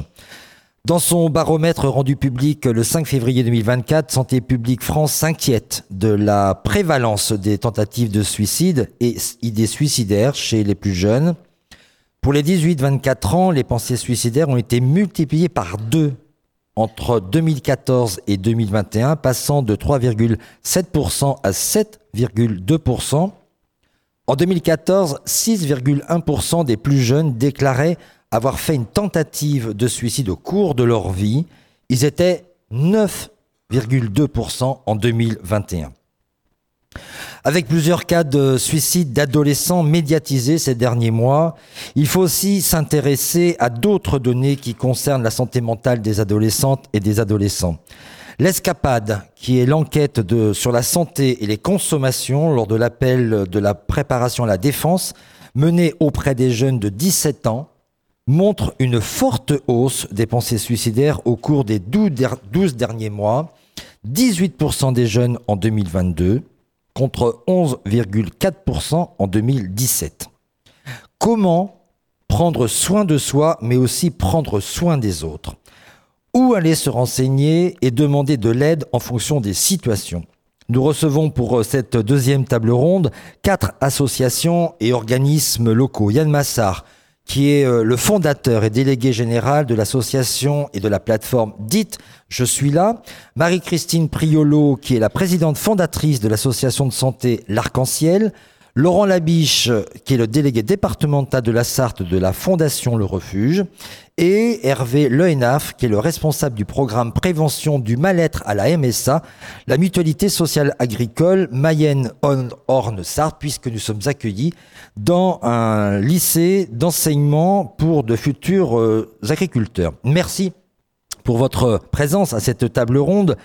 Dans son baromètre rendu public le 5 février 2024, Santé publique France s'inquiète de la prévalence des tentatives de suicide et idées suicidaires chez les plus jeunes. Pour les 18-24 ans, les pensées suicidaires ont été multipliées par deux entre 2014 et 2021, passant de 3,7% à 7,2%. En 2014, 6,1% des plus jeunes déclaraient avoir fait une tentative de suicide au cours de leur vie. Ils étaient 9,2% en 2021. Avec plusieurs cas de suicide d'adolescents médiatisés ces derniers mois, il faut aussi s'intéresser à d'autres données qui concernent la santé mentale des adolescentes et des adolescents. L'escapade, qui est l'enquête sur la santé et les consommations lors de l'appel de la préparation à la défense, menée auprès des jeunes de 17 ans, montre une forte hausse des pensées suicidaires au cours des 12 derniers mois, 18% des jeunes en 2022 contre 11,4% en 2017. Comment prendre soin de soi mais aussi prendre soin des autres? Où aller se renseigner et demander de l'aide en fonction des situations. Nous recevons pour euh, cette deuxième table ronde quatre associations et organismes locaux. Yann Massard, qui est euh, le fondateur et délégué général de l'association et de la plateforme dite Je suis là. Marie-Christine Priolo, qui est la présidente fondatrice de l'association de santé L'Arc-en-Ciel. Laurent Labiche, qui est le délégué départemental de la Sarthe de la Fondation Le Refuge, et Hervé Lehenaf, qui est le responsable du programme prévention du mal-être à la MSA, la mutualité sociale agricole Mayenne-Orne-Sarthe, puisque nous sommes accueillis dans un lycée d'enseignement pour de futurs euh, agriculteurs. Merci pour votre présence à cette table ronde.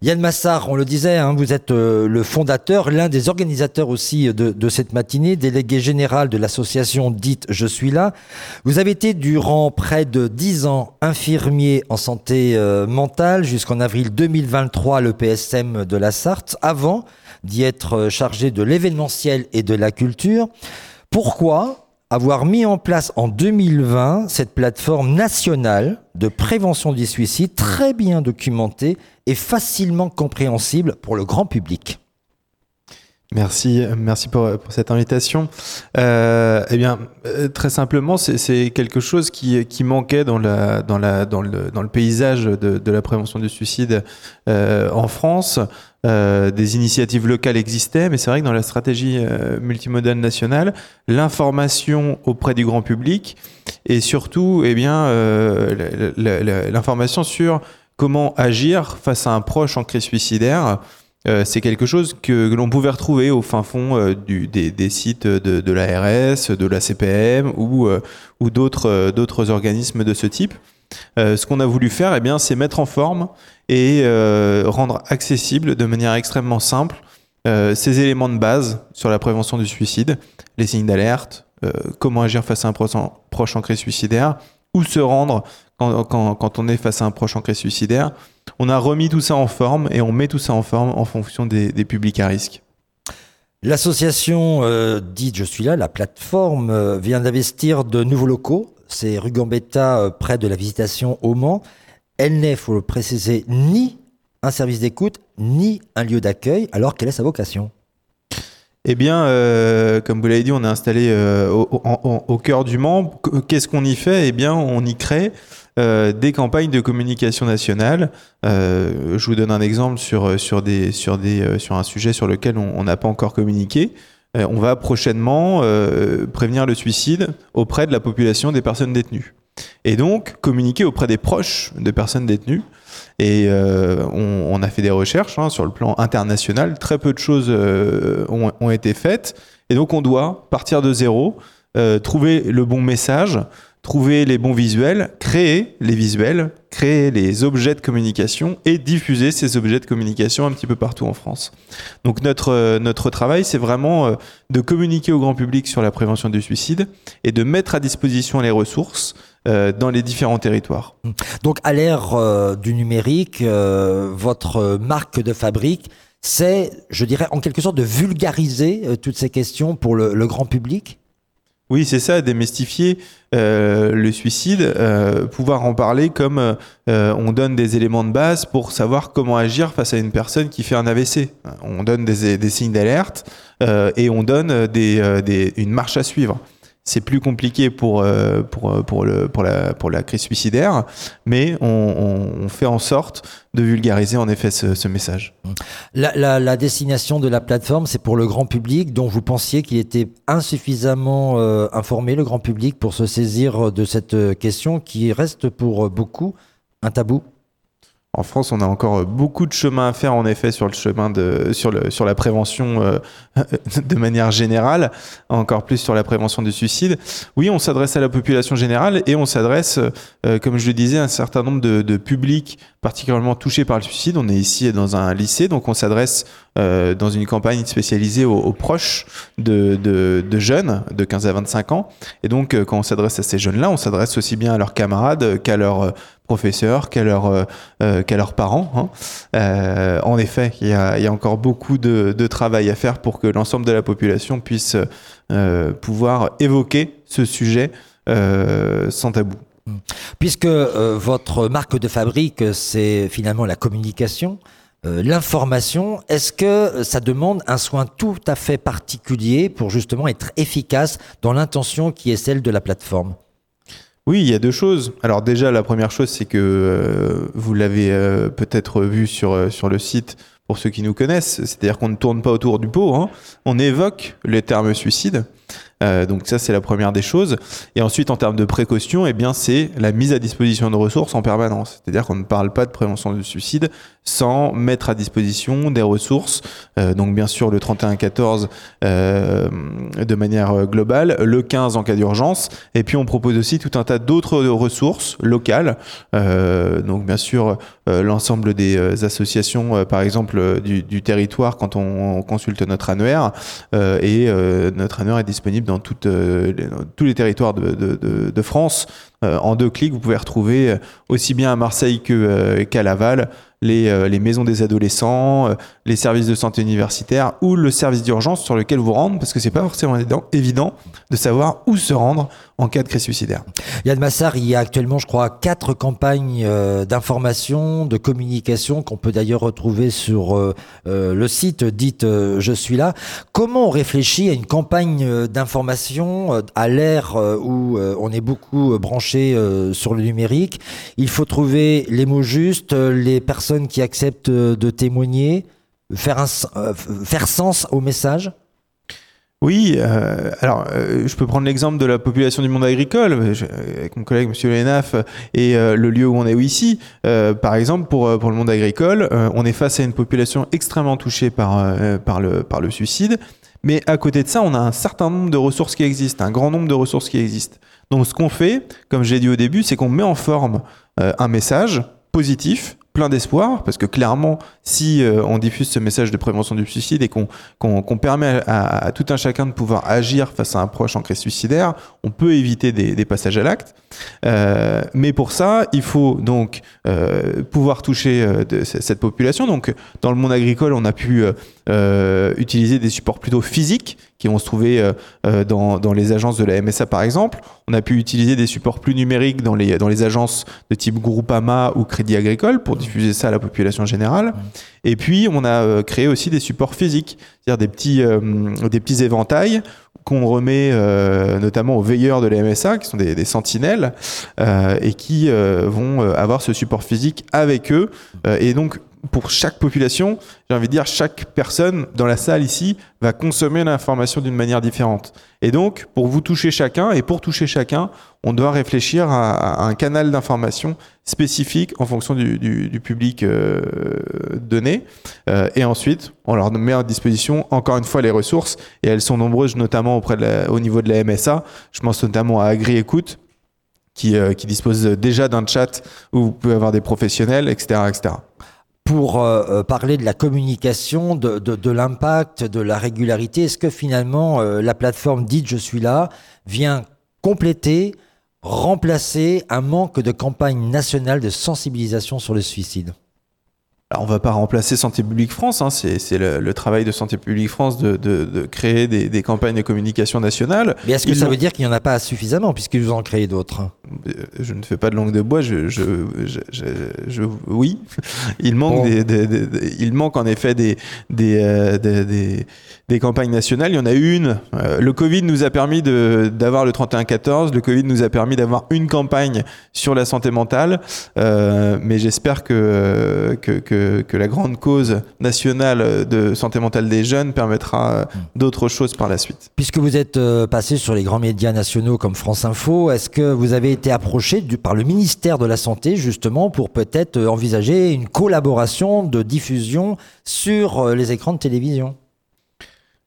Yann Massard, on le disait, hein, vous êtes euh, le fondateur, l'un des organisateurs aussi de, cette matinée, délégué général de l'association dite Je suis là. Vous avez été durant près de dix ans infirmier en santé euh, mentale jusqu'en avril 2023 le PSM de la Sarthe, avant d'y être euh, chargé de l'événementiel et de la culture. Pourquoi avoir mis en place en 2020 cette plateforme nationale de prévention du suicide très bien documentée et facilement compréhensible pour le grand public. Merci, merci pour, cette invitation. Euh, eh bien, euh, très simplement, c'est quelque chose qui, manquait dans, le, paysage de, de, la prévention du suicide euh, en France. Euh, des initiatives locales existaient, mais c'est vrai que dans la stratégie euh, multimodale nationale, l'information auprès du grand public et surtout, eh bien, euh, l'information sur comment agir face à un proche en crise suicidaire c'est quelque chose que, l'on pouvait retrouver au fin fond des, sites de, de l'ARS, de la CPM ou, d'autres organismes de ce type. Ce qu'on a voulu faire, eh bien, c'est mettre en forme et rendre accessible de manière extrêmement simple ces éléments de base sur la prévention du suicide, les signes d'alerte, comment agir face à un proche en crise suicidaire, où se rendre quand, on est face à un proche en crise suicidaire, on a remis tout ça en forme et on met tout ça en forme en fonction des, publics à risque. L'association euh, dite Je suis là, la plateforme, euh, vient d'investir de nouveaux locaux. C'est rue Gambetta, euh, près de la visitation au Mans. Elle n'est, faut le préciser, ni un service d'écoute, ni un lieu d'accueil, alors quelle est sa vocation eh bien, comme vous l'avez dit, on est installé au, au, cœur du Mans. Qu'est-ce qu'on y fait? Eh bien, on y crée euh, des campagnes de communication nationale. Euh, je vous donne un exemple sur, sur, des, sur, des, euh, sur un sujet sur lequel on n'a pas encore communiqué. On va prochainement prévenir le suicide auprès de la population des personnes détenues. Et donc, communiquer auprès des proches des personnes détenues. Et on, a fait des recherches hein, sur le plan international. Très peu de choses ont, été faites. Et donc, on doit partir de zéro, trouver le bon message trouver les bons visuels, créer les visuels, créer les objets de communication et diffuser ces objets de communication un petit peu partout en France. Donc notre, euh, notre travail, c'est vraiment euh, de communiquer au grand public sur la prévention du suicide et de mettre à disposition les ressources euh, dans les différents territoires. Donc à l'ère du numérique, votre marque de fabrique, c'est, je dirais, en quelque sorte de vulgariser toutes ces questions pour le, grand public? Oui, c'est ça, démystifier euh, le suicide, euh, pouvoir en parler comme on donne des éléments de base pour savoir comment agir face à une personne qui fait un AVC. On donne des, signes d'alerte et on donne des, une marche à suivre c'est plus compliqué pour, euh, pour, euh, pour, le, pour, la, pour la crise suicidaire, mais on, fait en sorte de vulgariser en effet ce, message. La, destination de la plateforme, c'est pour le grand public dont vous pensiez qu'il était insuffisamment euh, informé, le grand public, pour se saisir de cette question qui reste pour beaucoup un tabou en France, on a encore beaucoup de chemin à faire, en effet, sur le chemin de, sur, la prévention euh, de manière générale, encore plus sur la prévention du suicide. Oui, on s'adresse à la population générale et on s'adresse, euh, comme je le disais, à un certain nombre de, publics particulièrement touchés par le suicide. On est ici dans un lycée, donc on s'adresse euh, dans une campagne spécialisée aux, proches de, jeunes de 15 à 25 ans. Et donc, quand on s'adresse à ces jeunes-là, on s'adresse aussi bien à leurs camarades qu'à leurs professeurs qu'à leurs, euh, euh, leurs parents. Hein. Euh, en effet, il y, a, encore beaucoup de, de, travail à faire pour que l'ensemble de la population puisse pouvoir évoquer ce sujet sans tabou. Puisque votre marque de fabrique, c'est finalement la communication, l'information, est-ce que ça demande un soin tout à fait particulier pour justement être efficace dans l'intention qui est celle de la plateforme? Oui, il y a deux choses. Alors déjà, la première chose, c'est que euh, vous l'avez euh, peut-être vu sur, euh, sur le site pour ceux qui nous connaissent, c'est-à-dire qu'on ne tourne pas autour du pot, hein. on évoque les termes suicide. Donc ça, c'est la première des choses. Et ensuite, en termes de précaution, eh bien, c'est la mise à disposition de ressources en permanence. C'est-à-dire qu'on ne parle pas de prévention du suicide sans mettre à disposition des ressources. Euh, donc bien sûr, le 3114 euh, de manière globale, le 15 en cas d'urgence. Et puis on propose aussi tout un tas d'autres ressources locales. Euh, donc bien sûr, euh, l'ensemble des associations, par exemple, du, du, territoire quand on, consulte notre annuaire. et notre annuaire est disponible dans, euh, tous les territoires de, France. Euh, en deux clics, vous pouvez retrouver euh, aussi bien à Marseille qu'à Laval les, maisons des adolescents, les services de santé universitaire ou le service d'urgence sur lequel vous rendre, parce que c'est pas forcément évident de savoir où se rendre en cas de crise suicidaire. Yann Massar, il y a actuellement, je crois, quatre campagnes euh, d'information, de communication qu'on peut d'ailleurs retrouver sur euh, euh, le site Dites Je suis là. Comment on réfléchit à une campagne d'information à l'ère où on est beaucoup branché sur le numérique? Il faut trouver les mots justes, les personnes qui acceptent de témoigner, faire, un, faire sens au message? Oui, euh, alors euh, je peux prendre l'exemple de la population du monde agricole, avec mon collègue Monsieur Lenaf et euh, le lieu où on est ici. par exemple, pour, le monde agricole, on est face à une population extrêmement touchée par le suicide, mais à côté de ça, on a un certain nombre de ressources qui existent, un grand nombre de ressources qui existent. Donc ce qu'on fait, comme j'ai dit au début, c'est qu'on met en forme un message positif plein d'espoir, parce que clairement, si euh, on diffuse ce message de prévention du suicide et qu'on permet à, tout un chacun de pouvoir agir face à un proche en crise suicidaire, on peut éviter des, passages à l'acte. Euh, mais pour ça, il faut donc euh, pouvoir toucher de, cette population. Donc, dans le monde agricole, on a pu utiliser des supports plutôt physiques qui vont se trouver euh, euh, dans, dans, les agences de la MSA par exemple. On a pu utiliser des supports plus numériques dans les, dans les agences de type Groupama ou Crédit Agricole pour diffuser ça à la population générale. Et puis on a euh, créé aussi des supports physiques, c'est-à-dire des petits, des petits éventails qu'on remet notamment aux veilleurs de la MSA, qui sont des sentinelles, et qui vont avoir ce support physique avec eux. et donc pour chaque population, j'ai envie de dire, chaque personne dans la salle ici va consommer l'information d'une manière différente. Et donc, pour vous toucher chacun et pour toucher chacun, on doit réfléchir à, un canal d'information spécifique en fonction du, public euh, donné. Euh, et ensuite, on leur met à disposition encore une fois les ressources et elles sont nombreuses, notamment au niveau de la MSA. Je pense notamment à AgriÉcoute. Qui, euh, qui dispose déjà d'un chat où vous pouvez avoir des professionnels, etc. etc pour euh, euh, parler de la communication, de, l'impact, de la régularité, est-ce que finalement euh, la plateforme dite Je suis là vient compléter, remplacer un manque de campagne nationale de sensibilisation sur le suicide? Alors on va pas remplacer Santé publique France, hein, c'est le, travail de Santé publique France de, de, créer des, des, campagnes de communication nationales. Mais est-ce que ça veut dire qu'il n'y en a pas suffisamment puisqu'ils vous en créez d'autres euh, Je ne fais pas de langue de bois, je, je, je, oui. il, manque des, il manque en effet des, des, des, campagnes nationales. Il y en a une. Euh, le Covid nous a permis d'avoir le 31-14, le Covid nous a permis d'avoir une campagne sur la santé mentale, euh, mais j'espère que, que, que que, la grande cause nationale de santé mentale des jeunes permettra euh, d'autres choses par la suite. Puisque vous êtes passé sur les grands médias nationaux comme France Info, est-ce que vous avez été approché par le ministère de la Santé justement pour peut-être envisager une collaboration de diffusion sur les écrans de télévision?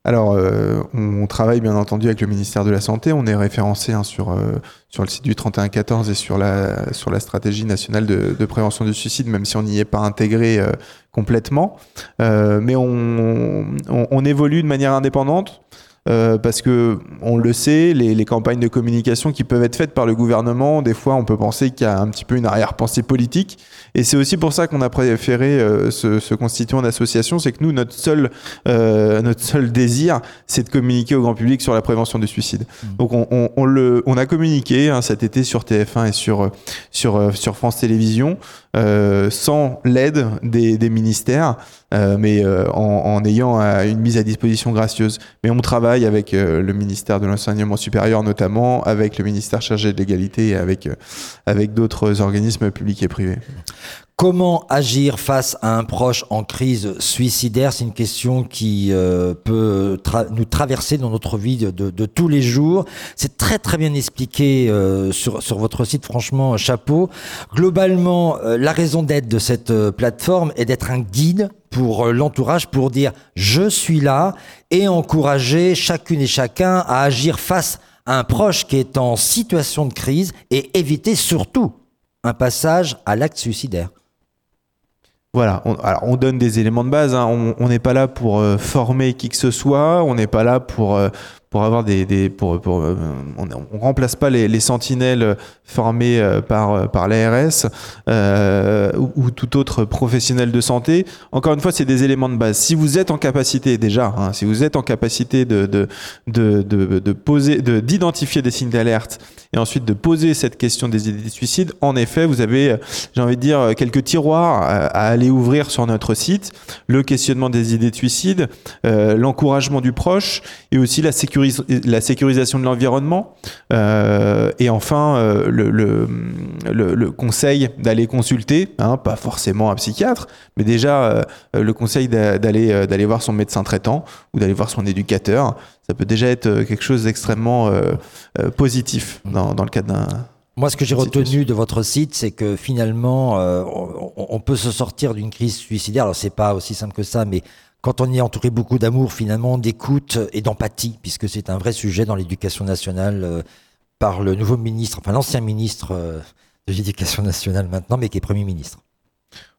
Alors, euh, on, travaille bien entendu avec le ministère de la Santé. On est référencé hein, sur, euh, sur le site du 3114 et sur la, sur la stratégie nationale de, prévention du suicide, même si on n'y est pas intégré euh, complètement. mais on, on, on, évolue de manière indépendante. Euh, parce que on le sait, les, les, campagnes de communication qui peuvent être faites par le gouvernement, des fois on peut penser qu'il y a un petit peu une arrière-pensée politique, et c'est aussi pour ça qu'on a préféré euh, se, se, constituer en association, c'est que nous notre seul euh, notre seul désir, c'est de communiquer au grand public sur la prévention du suicide. Mmh. Donc on, on, on, le, on a communiqué hein, cet été sur TF1 et sur sur sur France Télévisions. Euh, sans l'aide des, des, ministères, euh, mais euh, en, en, ayant une mise à disposition gracieuse. Mais on travaille avec le ministère de l'enseignement supérieur notamment, avec le ministère chargé de l'égalité et avec, avec d'autres organismes publics et privés. Comment agir face à un proche en crise suicidaire? C'est une question qui euh, peut nous traverser dans notre vie de, tous les jours. C'est très très bien expliqué euh, sur, votre site, franchement, chapeau. Globalement, euh, la raison d'être de cette plateforme est d'être un guide pour l'entourage, pour dire je suis là et encourager chacune et chacun à agir face à un proche qui est en situation de crise et éviter surtout un passage à l'acte suicidaire. Voilà, on, alors on donne des éléments de base, hein. on n'est pas là pour euh, former qui que ce soit, on n'est pas là pour, euh, pour avoir des, des pour, pour euh, on, on, remplace pas les, les sentinelles euh, par euh, par l'ARS euh, ou, ou, tout autre professionnel de santé. Encore une fois, c'est des éléments de base. Si vous êtes en capacité déjà, hein, si vous êtes en capacité de de de, de, de poser, de d'identifier des signes d'alerte et ensuite de poser cette question des idées de suicide, en effet, vous avez, j'ai envie de dire, quelques tiroirs à, aller ouvrir sur notre site. Le questionnement des idées de suicide, l'encouragement du proche et aussi la sécurité la sécurisation de l'environnement euh, et enfin euh, le, le, le, conseil d'aller consulter, hein, pas forcément un psychiatre, mais déjà euh, le conseil d'aller d'aller voir son médecin traitant ou d'aller voir son éducateur. Ça peut déjà être quelque chose d'extrêmement positif dans, dans le cadre d'un moi, ce que j'ai retenu de votre site, c'est que finalement, on, on, peut se sortir d'une crise suicidaire. Alors, c'est pas aussi simple que ça, mais quand on y est entouré beaucoup d'amour, finalement, d'écoute et d'empathie, puisque c'est un vrai sujet dans l'éducation nationale euh, par le nouveau ministre, enfin l'ancien ministre euh, de l'éducation nationale maintenant, mais qui est Premier ministre.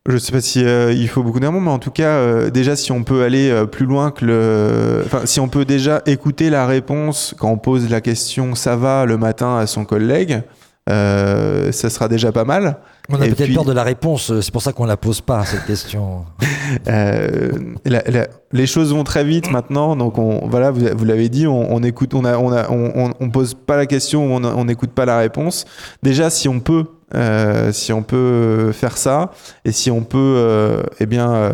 Je ne sais pas si euh, il faut beaucoup d'amour, mais en tout cas, déjà, si on peut aller plus loin que le, enfin, si on peut déjà écouter la réponse quand on pose la question "ça va" le matin à son collègue, ça sera déjà pas mal. On a peut-être peur de la réponse, c'est pour ça qu'on la pose pas cette question. euh, la, la, les choses vont très vite maintenant, donc on, voilà, vous, vous l'avez dit, on, on, écoute, on a, on a, on, on, pose pas la question, on n'écoute pas la réponse. Déjà, si on peut, euh, si on peut faire ça, et si on peut, euh, eh bien, euh,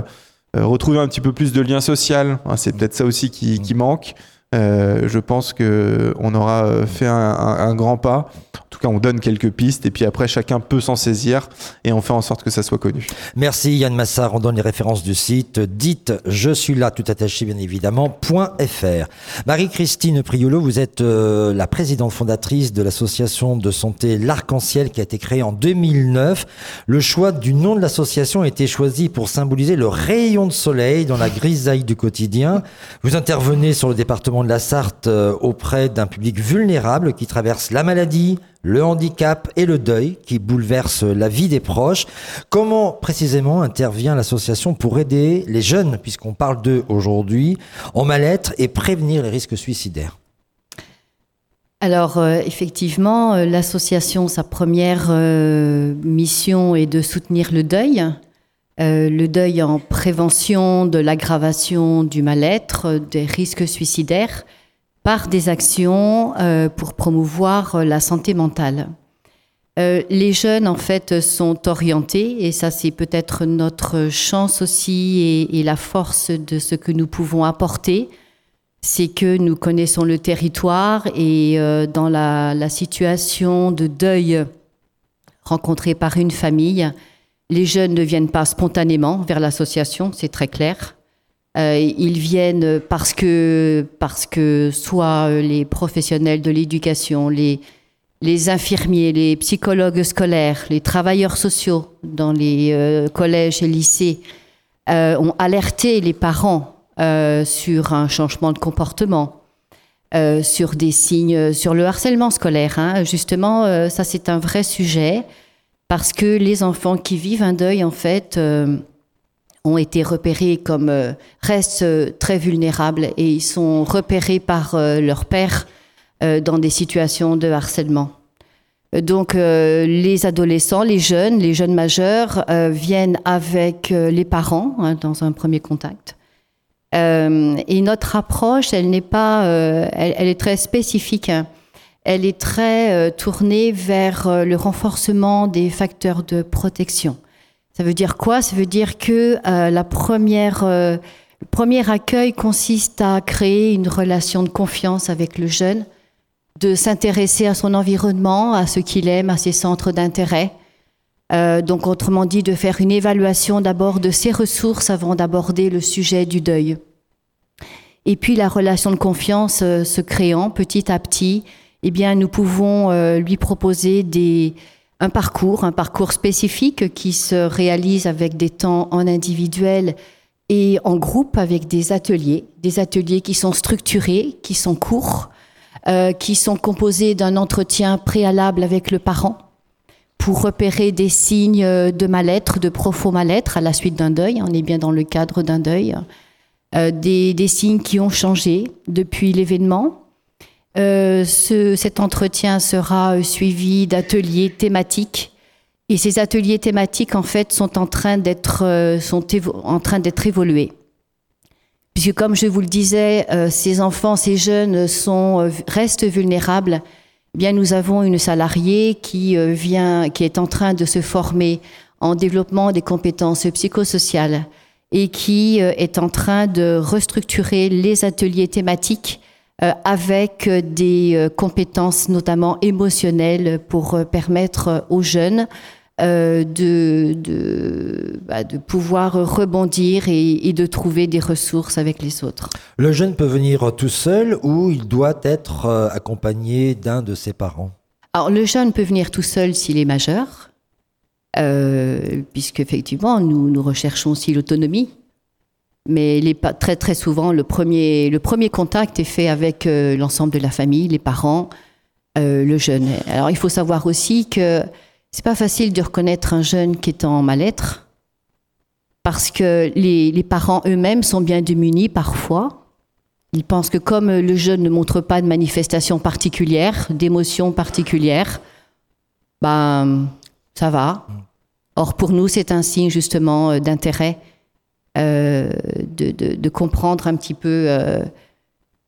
retrouver un petit peu plus de lien social, hein, c'est peut-être ça aussi qui, qui manque. Euh, je pense que on aura fait un, grand pas en tout cas, on donne quelques pistes et puis après, chacun peut s'en saisir et on fait en sorte que ça soit connu. Merci Yann Massard. On donne les références du site. Dites je suis là, tout attaché bien évidemment, .fr. Marie-Christine Priolo, vous êtes euh, la présidente fondatrice de l'association de santé L'Arc-en-Ciel qui a été créée en 2009. Le choix du nom de l'association a été choisi pour symboliser le rayon de soleil dans la grisaille du quotidien. Vous intervenez sur le département de la Sarthe euh, auprès d'un public vulnérable qui traverse la maladie, le handicap et le deuil qui bouleversent la vie des proches. Comment précisément intervient l'association pour aider les jeunes, puisqu'on parle d'eux aujourd'hui, en mal-être et prévenir les risques suicidaires? Alors euh, effectivement, euh, l'association, sa première mission est de soutenir le deuil. Le deuil en prévention de l'aggravation du mal-être, des risques suicidaires, par des actions pour promouvoir la santé mentale. les jeunes, en fait, sont orientés, et ça, c'est peut-être notre chance aussi et, la force de ce que nous pouvons apporter c'est que nous connaissons le territoire et euh, dans la, situation de deuil rencontrée par une famille, les jeunes ne viennent pas spontanément vers l'association, c'est très clair. Euh, ils viennent parce que, parce que soit les professionnels de l'éducation, les, infirmiers, les psychologues scolaires, les travailleurs sociaux dans les euh, collèges et lycées ont alerté les parents euh, sur un changement de comportement, euh, sur des signes, sur le harcèlement scolaire. Hein. Justement, euh, ça c'est un vrai sujet parce que les enfants qui vivent un deuil, en fait, ont été repérés comme restent très vulnérables et ils sont repérés par leur père dans des situations de harcèlement. Donc les adolescents, les jeunes, les jeunes majeurs viennent avec les parents hein, dans un premier contact. Euh, et notre approche, elle n'est pas, euh, elle, est très spécifique. Hein. Elle est très euh, tournée vers le renforcement des facteurs de protection. Ça veut dire quoi? Ça veut dire que la première, le premier accueil consiste à créer une relation de confiance avec le jeune, de s'intéresser à son environnement, à ce qu'il aime, à ses centres d'intérêt. donc, autrement dit, de faire une évaluation d'abord de ses ressources avant d'aborder le sujet du deuil. Et puis la relation de confiance euh, se créant petit à petit, eh bien nous pouvons euh, lui proposer un parcours, un parcours spécifique qui se réalise avec des temps en individuel et en groupe avec des ateliers, des ateliers qui sont structurés, qui sont courts, euh, qui sont composés d'un entretien préalable avec le parent pour repérer des signes de mal-être, de profond mal-être à la suite d'un deuil. On est bien dans le cadre d'un deuil. Euh, des, signes qui ont changé depuis l'événement. Euh, cet entretien sera euh, suivi d'ateliers thématiques. Et ces ateliers thématiques, en fait, sont en train d'être sont en train d'être évolués. Puisque, comme je vous le disais, ces enfants, ces jeunes sont, restent vulnérables. Eh bien, nous avons une salariée qui vient, qui est en train de se former en développement des compétences psychosociales et qui euh, est en train de restructurer les ateliers thématiques euh, avec des euh, compétences notamment émotionnelles pour permettre aux jeunes de, de, bah, de, pouvoir rebondir et, de trouver des ressources avec les autres. Le jeune peut venir tout seul ou il doit être accompagné d'un de ses parents? Alors le jeune peut venir tout seul s'il est majeur. Euh, puisqu'effectivement, nous, nous recherchons aussi l'autonomie. Mais très très souvent, le premier, le premier contact est fait avec euh, l'ensemble de la famille, les parents, euh, le jeune. Alors il faut savoir aussi que c'est pas facile de reconnaître un jeune qui est en mal-être, parce que les, les parents eux-mêmes sont bien démunis parfois. Ils pensent que comme le jeune ne montre pas de manifestation particulière, d'émotion particulière, ben ça va. Or, pour nous, c'est un signe justement euh, d'intérêt euh, de, comprendre un petit peu euh,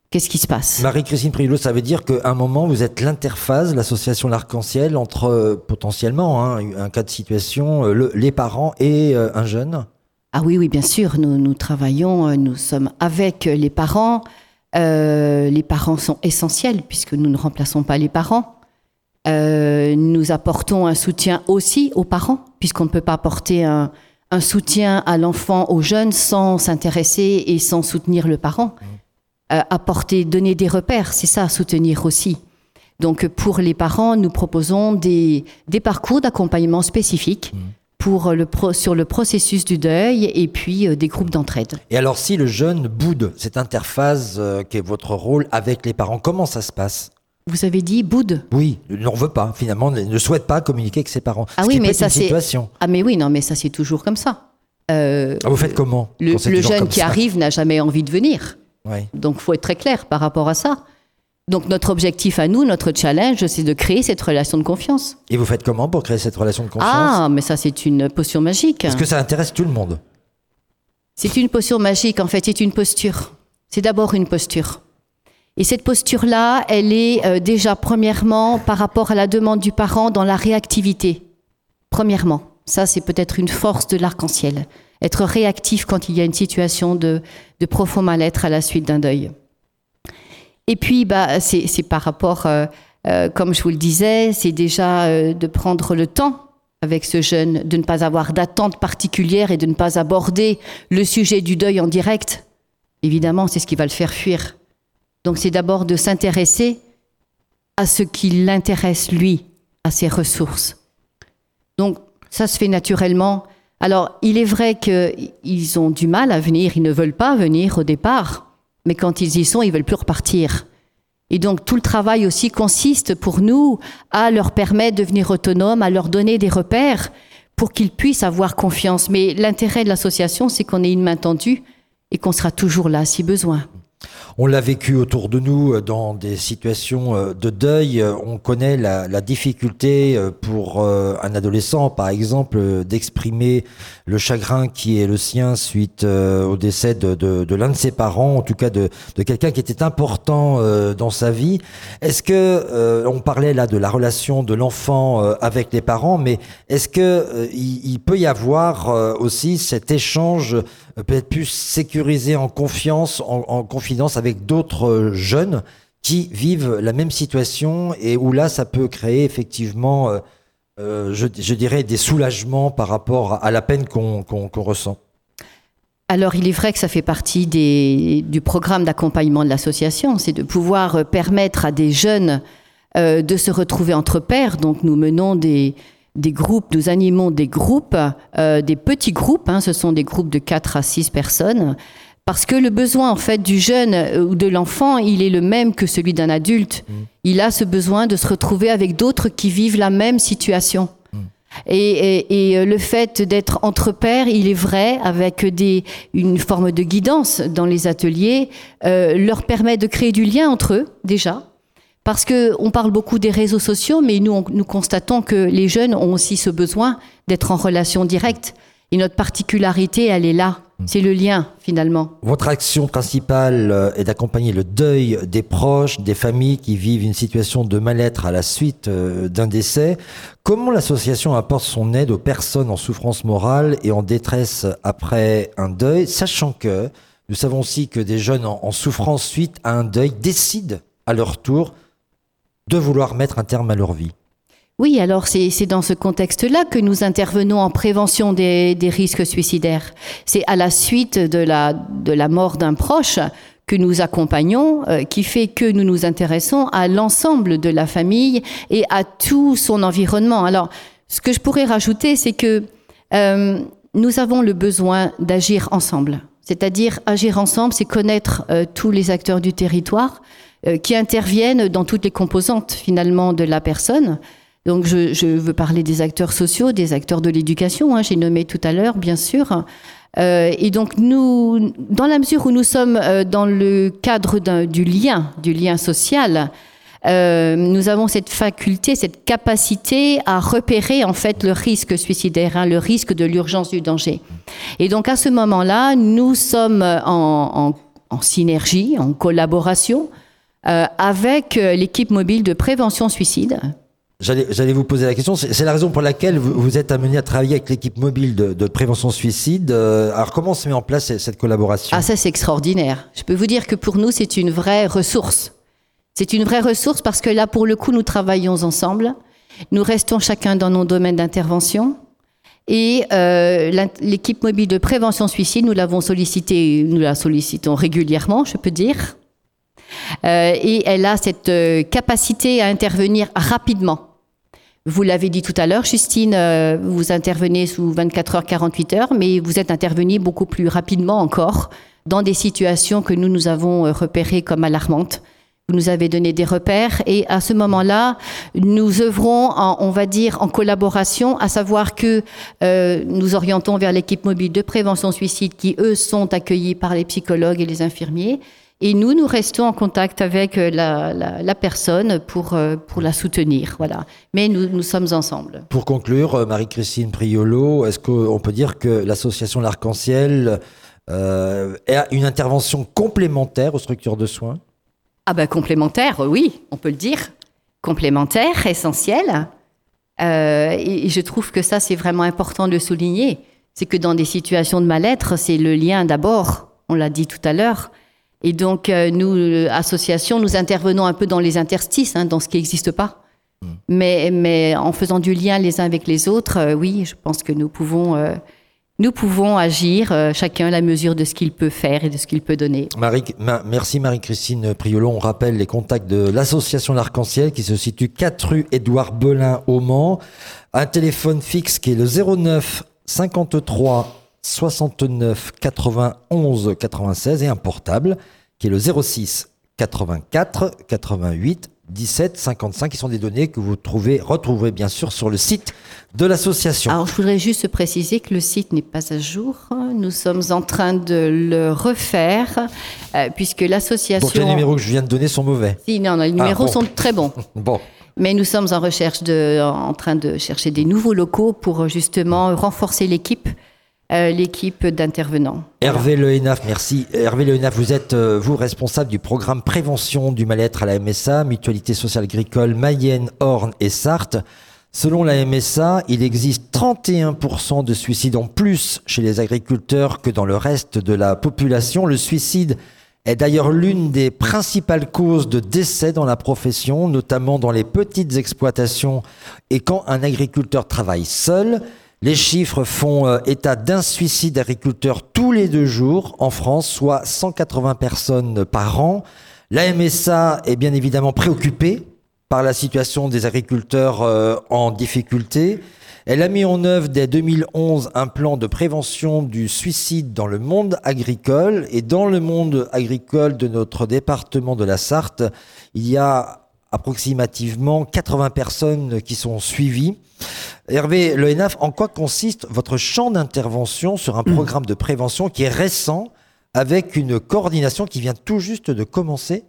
qu'est-ce qui se passe. Marie-Christine Prilot, ça veut dire qu'à un moment, vous êtes l'interface, l'association L'Arc-en-Ciel, entre potentiellement hein, un cas de situation, les parents et un jeune? Ah oui, oui, bien sûr. Nous, nous travaillons, nous sommes avec les parents. les parents sont essentiels puisque nous ne remplaçons pas les parents. Euh, nous apportons un soutien aussi aux parents, puisqu'on ne peut pas apporter un, soutien à l'enfant, aux jeunes, sans s'intéresser et sans soutenir le parent. Mmh. Euh, apporter, donner des repères, c'est ça, soutenir aussi. Donc pour les parents, nous proposons des, parcours d'accompagnement spécifiques. Mmh. Pour le sur le processus du deuil et puis euh, des groupes d'entraide. Et alors si le jeune boude cette interface qui est votre rôle avec les parents, comment ça se passe? Vous avez dit boude Oui, n'en veut pas, finalement, ne souhaite pas communiquer avec ses parents. Ah oui, mais ça c'est. Ah mais oui, non, mais ça c'est toujours comme ça. Euh, ah, vous faites comment Le, jeune qui arrive n'a jamais envie de venir. Oui. Donc faut être très clair par rapport à ça. Donc notre objectif à nous, notre challenge, c'est de créer cette relation de confiance. Et vous faites comment pour créer cette relation de confiance Ah, mais ça c'est une potion magique. Est-ce que ça intéresse tout le monde C'est une potion magique, en fait, c'est une posture. C'est d'abord une posture. Et cette posture-là, elle est euh, déjà premièrement par rapport à la demande du parent dans la réactivité. Premièrement, ça c'est peut-être une force de l'arc-en-ciel. Être réactif quand il y a une situation de, de profond mal-être à la suite d'un deuil. Et puis, bah, c'est par rapport, euh, euh, comme je vous le disais, c'est déjà de prendre le temps avec ce jeune, de ne pas avoir d'attente particulière et de ne pas aborder le sujet du deuil en direct. Évidemment, c'est ce qui va le faire fuir. Donc c'est d'abord de s'intéresser à ce qui l'intéresse, lui, à ses ressources. Donc ça se fait naturellement. Alors il est vrai qu'ils ont du mal à venir, ils ne veulent pas venir au départ. Mais quand ils y sont, ils veulent plus repartir. Et donc tout le travail aussi consiste pour nous à leur permettre de devenir autonomes, à leur donner des repères pour qu'ils puissent avoir confiance. Mais l'intérêt de l'association, c'est qu'on ait une main tendue et qu'on sera toujours là si besoin. On l'a vécu autour de nous euh, dans des situations euh, de deuil. Euh, on connaît la, difficulté pour un adolescent, par exemple, d'exprimer le chagrin qui est le sien suite au décès de, l'un de ses parents, en tout cas de, quelqu'un qui était important dans sa vie. Est-ce que on parlait là de la relation de l'enfant avec les parents, mais est-ce que il, peut y avoir aussi cet échange peut-être plus sécurisé en confiance, en, en confidence avec d'autres euh, jeunes qui vivent la même situation et où là, ça peut créer effectivement, euh, euh, je, dirais, des soulagements par rapport à la peine qu'on ressent. Alors, il est vrai que ça fait partie du programme d'accompagnement de l'association, c'est de pouvoir permettre à des jeunes de se retrouver entre pairs. Donc, nous menons des, groupes, nous animons des groupes, des petits groupes, hein, ce sont des groupes de 4 à 6 personnes, parce que le besoin en fait du jeune euh, ou de l'enfant, il est le même que celui d'un adulte. Mm. Il a ce besoin de se retrouver avec d'autres qui vivent la même situation. Mm. Et, euh, le fait d'être entre pairs, il est vrai, avec des, une forme de guidance dans les ateliers, euh, leur permet de créer du lien entre eux déjà. Parce que on parle beaucoup des réseaux sociaux, mais nous, nous constatons que les jeunes ont aussi ce besoin d'être en relation directe. Et notre particularité, elle est là. C'est le lien finalement. Votre action principale euh, est d'accompagner le deuil des proches, des familles qui vivent une situation de mal-être à la suite euh, d'un décès. Comment l'association apporte son aide aux personnes en souffrance morale et en détresse après un deuil, sachant que nous savons aussi que des jeunes en souffrance suite à un deuil décident à leur tour de vouloir mettre un terme à leur vie oui, alors c'est dans ce contexte-là que nous intervenons en prévention des, risques suicidaires. C'est à la suite de la, mort d'un proche que nous accompagnons, euh, qui fait que nous nous intéressons à l'ensemble de la famille et à tout son environnement. Alors, ce que je pourrais rajouter, c'est que euh, nous avons le besoin d'agir ensemble. C'est-à-dire agir ensemble, c'est connaître euh, tous les acteurs du territoire qui interviennent dans toutes les composantes finalement de la personne. Donc je, veux parler des acteurs sociaux, des acteurs de l'éducation, hein, j'ai nommé tout à l'heure, bien sûr. Euh, et donc nous, dans la mesure où nous sommes euh, dans le cadre du lien, du lien social, euh, nous avons cette faculté, cette capacité à repérer en fait le risque suicidaire, hein, le risque de l'urgence du danger. Et donc à ce moment-là, nous sommes en, synergie, en collaboration avec l'équipe mobile de prévention suicide, J'allais vous poser la question. C'est la raison pour laquelle vous, êtes amené à travailler avec l'équipe mobile de, prévention suicide. Euh, alors, comment se met en place cette collaboration? Ah, ça, c'est extraordinaire. Je peux vous dire que pour nous, c'est une vraie ressource. C'est une vraie ressource parce que là, pour le coup, nous travaillons ensemble. Nous restons chacun dans nos domaines d'intervention. Et euh, l'équipe mobile de prévention suicide, nous l'avons sollicité, nous la sollicitons régulièrement, je peux dire. Euh, et elle a cette capacité à intervenir rapidement. Vous l'avez dit tout à l'heure, Justine, euh, vous intervenez sous 24 heures, 48 heures, mais vous êtes intervenu beaucoup plus rapidement encore dans des situations que nous nous avons euh, repérées comme alarmantes. Vous nous avez donné des repères et à ce moment-là, nous œuvrons, on va dire, en collaboration, à savoir que euh, nous orientons vers l'équipe mobile de prévention suicide qui, eux, sont accueillis par les psychologues et les infirmiers Et nous, nous restons en contact avec euh, la, personne pour, euh, pour la soutenir. Voilà. Mais nous, nous sommes ensemble. Pour conclure, euh, Marie-Christine Priolo, est-ce qu'on peut dire que l'association L'Arc-en-Ciel euh, a une intervention complémentaire aux structures de soins? Ah ben complémentaire, oui, on peut le dire. Complémentaire, essentiel. et, je trouve que ça, c'est vraiment important de souligner. C'est que dans des situations de mal-être, c'est le lien d'abord, on l'a dit tout à l'heure, et donc, euh, nous, euh, association, nous intervenons un peu dans les interstices, hein, dans ce qui n'existe pas. Hmm. Mais, mais en faisant du lien les uns avec les autres, euh, oui, je pense que nous pouvons, nous pouvons agir, chacun à la mesure de ce qu'il peut faire et de ce qu'il peut donner. Marie, merci Marie-Christine Priolo. On rappelle les contacts de l'association L'Arc-en-Ciel qui se situe 4 rue Édouard Belin au Mans. Un téléphone fixe qui est le 09 53 69 91 96 et un portable qui est le 06 84 88 17 55 qui sont des données que vous trouvez, retrouverez bien sûr sur le site de l'association. Alors je voudrais juste préciser que le site n'est pas à jour. Nous sommes en train de le refaire euh, puisque l'association... Donc les numéros que je viens de donner sont mauvais Si, non, les numéros ah, sont très bons. bon. Mais nous sommes en recherche de, en train de chercher des nouveaux locaux pour justement renforcer l'équipe l'équipe d'intervenants. Hervé Lehenaf, merci. Hervé Lehenaf, vous êtes, euh, vous, responsable du programme prévention du mal-être à la MSA, Mutualité sociale agricole Mayenne, Orne et Sarthe. Selon la MSA, il existe 31% de suicides en plus chez les agriculteurs que dans le reste de la population. Le suicide est d'ailleurs l'une des principales causes de décès dans la profession, notamment dans les petites exploitations et quand un agriculteur travaille seul. Les chiffres font euh, état d'un suicide d'agriculteurs tous les deux jours en France, soit 180 personnes par an. La MSA est bien évidemment préoccupée par la situation des agriculteurs euh, en difficulté. Elle a mis en œuvre dès 2011 un plan de prévention du suicide dans le monde agricole. Et dans le monde agricole de notre département de la Sarthe, il y a approximativement 80 personnes qui sont suivies. Hervé Le ENAF, en quoi consiste votre champ d'intervention sur un programme de prévention qui est récent avec une coordination qui vient tout juste de commencer?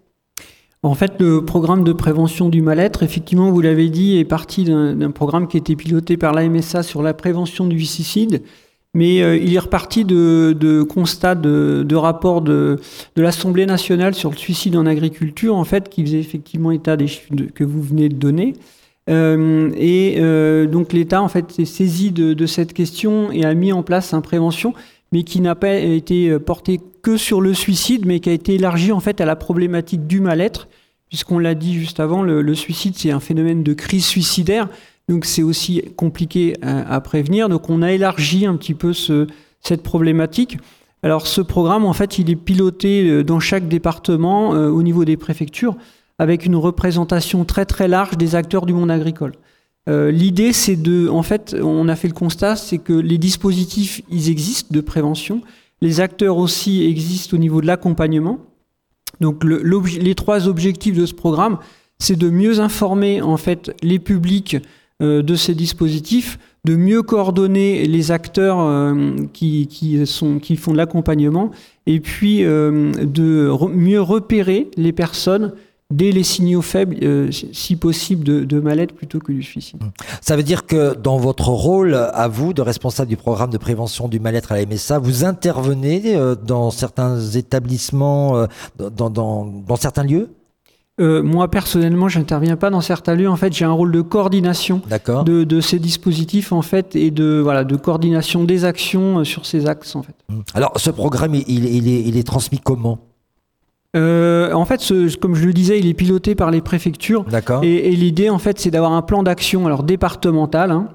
En fait, le programme de prévention du mal-être, effectivement, vous l'avez dit, est parti d'un programme qui était piloté par la MSA sur la prévention du suicide, mais euh, il est reparti de, constats, de, rapports de, l'Assemblée nationale sur le suicide en agriculture, en fait, qui faisait effectivement état des chiffres que vous venez de donner. Euh, et euh, donc l'État en fait s'est saisi de, cette question et a mis en place un prévention, mais qui n'a pas été porté que sur le suicide, mais qui a été élargi en fait à la problématique du mal-être, puisqu'on l'a dit juste avant, le, suicide c'est un phénomène de crise suicidaire, donc c'est aussi compliqué à, prévenir. Donc on a élargi un petit peu ce, cette problématique. Alors ce programme en fait il est piloté euh, dans chaque département au niveau des préfectures avec une représentation très très large des acteurs du monde agricole. Euh, l'idée, c'est de, en fait, on a fait le constat, c'est que les dispositifs, ils existent de prévention. Les acteurs aussi existent au niveau de l'accompagnement. Donc, les trois objectifs de ce programme, c'est de mieux informer en fait les publics euh, de ces dispositifs, de mieux coordonner les acteurs euh, qui, qui, sont, qui font de l'accompagnement, et puis de mieux repérer les personnes dès les signaux faibles, euh, si possible, de, mal-être plutôt que du suicide. Ça veut dire que dans votre rôle, à vous, de responsable du programme de prévention du mal-être à la MSA, vous intervenez euh, dans certains établissements, euh, dans, certains lieux? Moi personnellement, j'interviens pas dans certains lieux. En fait, j'ai un rôle de coordination de, de, ces dispositifs en fait et de voilà de coordination des actions sur ces axes en fait. Alors, ce programme, il, il, est, il est transmis comment? Euh, en fait, ce, comme je le disais, il est piloté par les préfectures. D'accord. Et, et l'idée, en fait, c'est d'avoir un plan d'action, alors départemental, hein,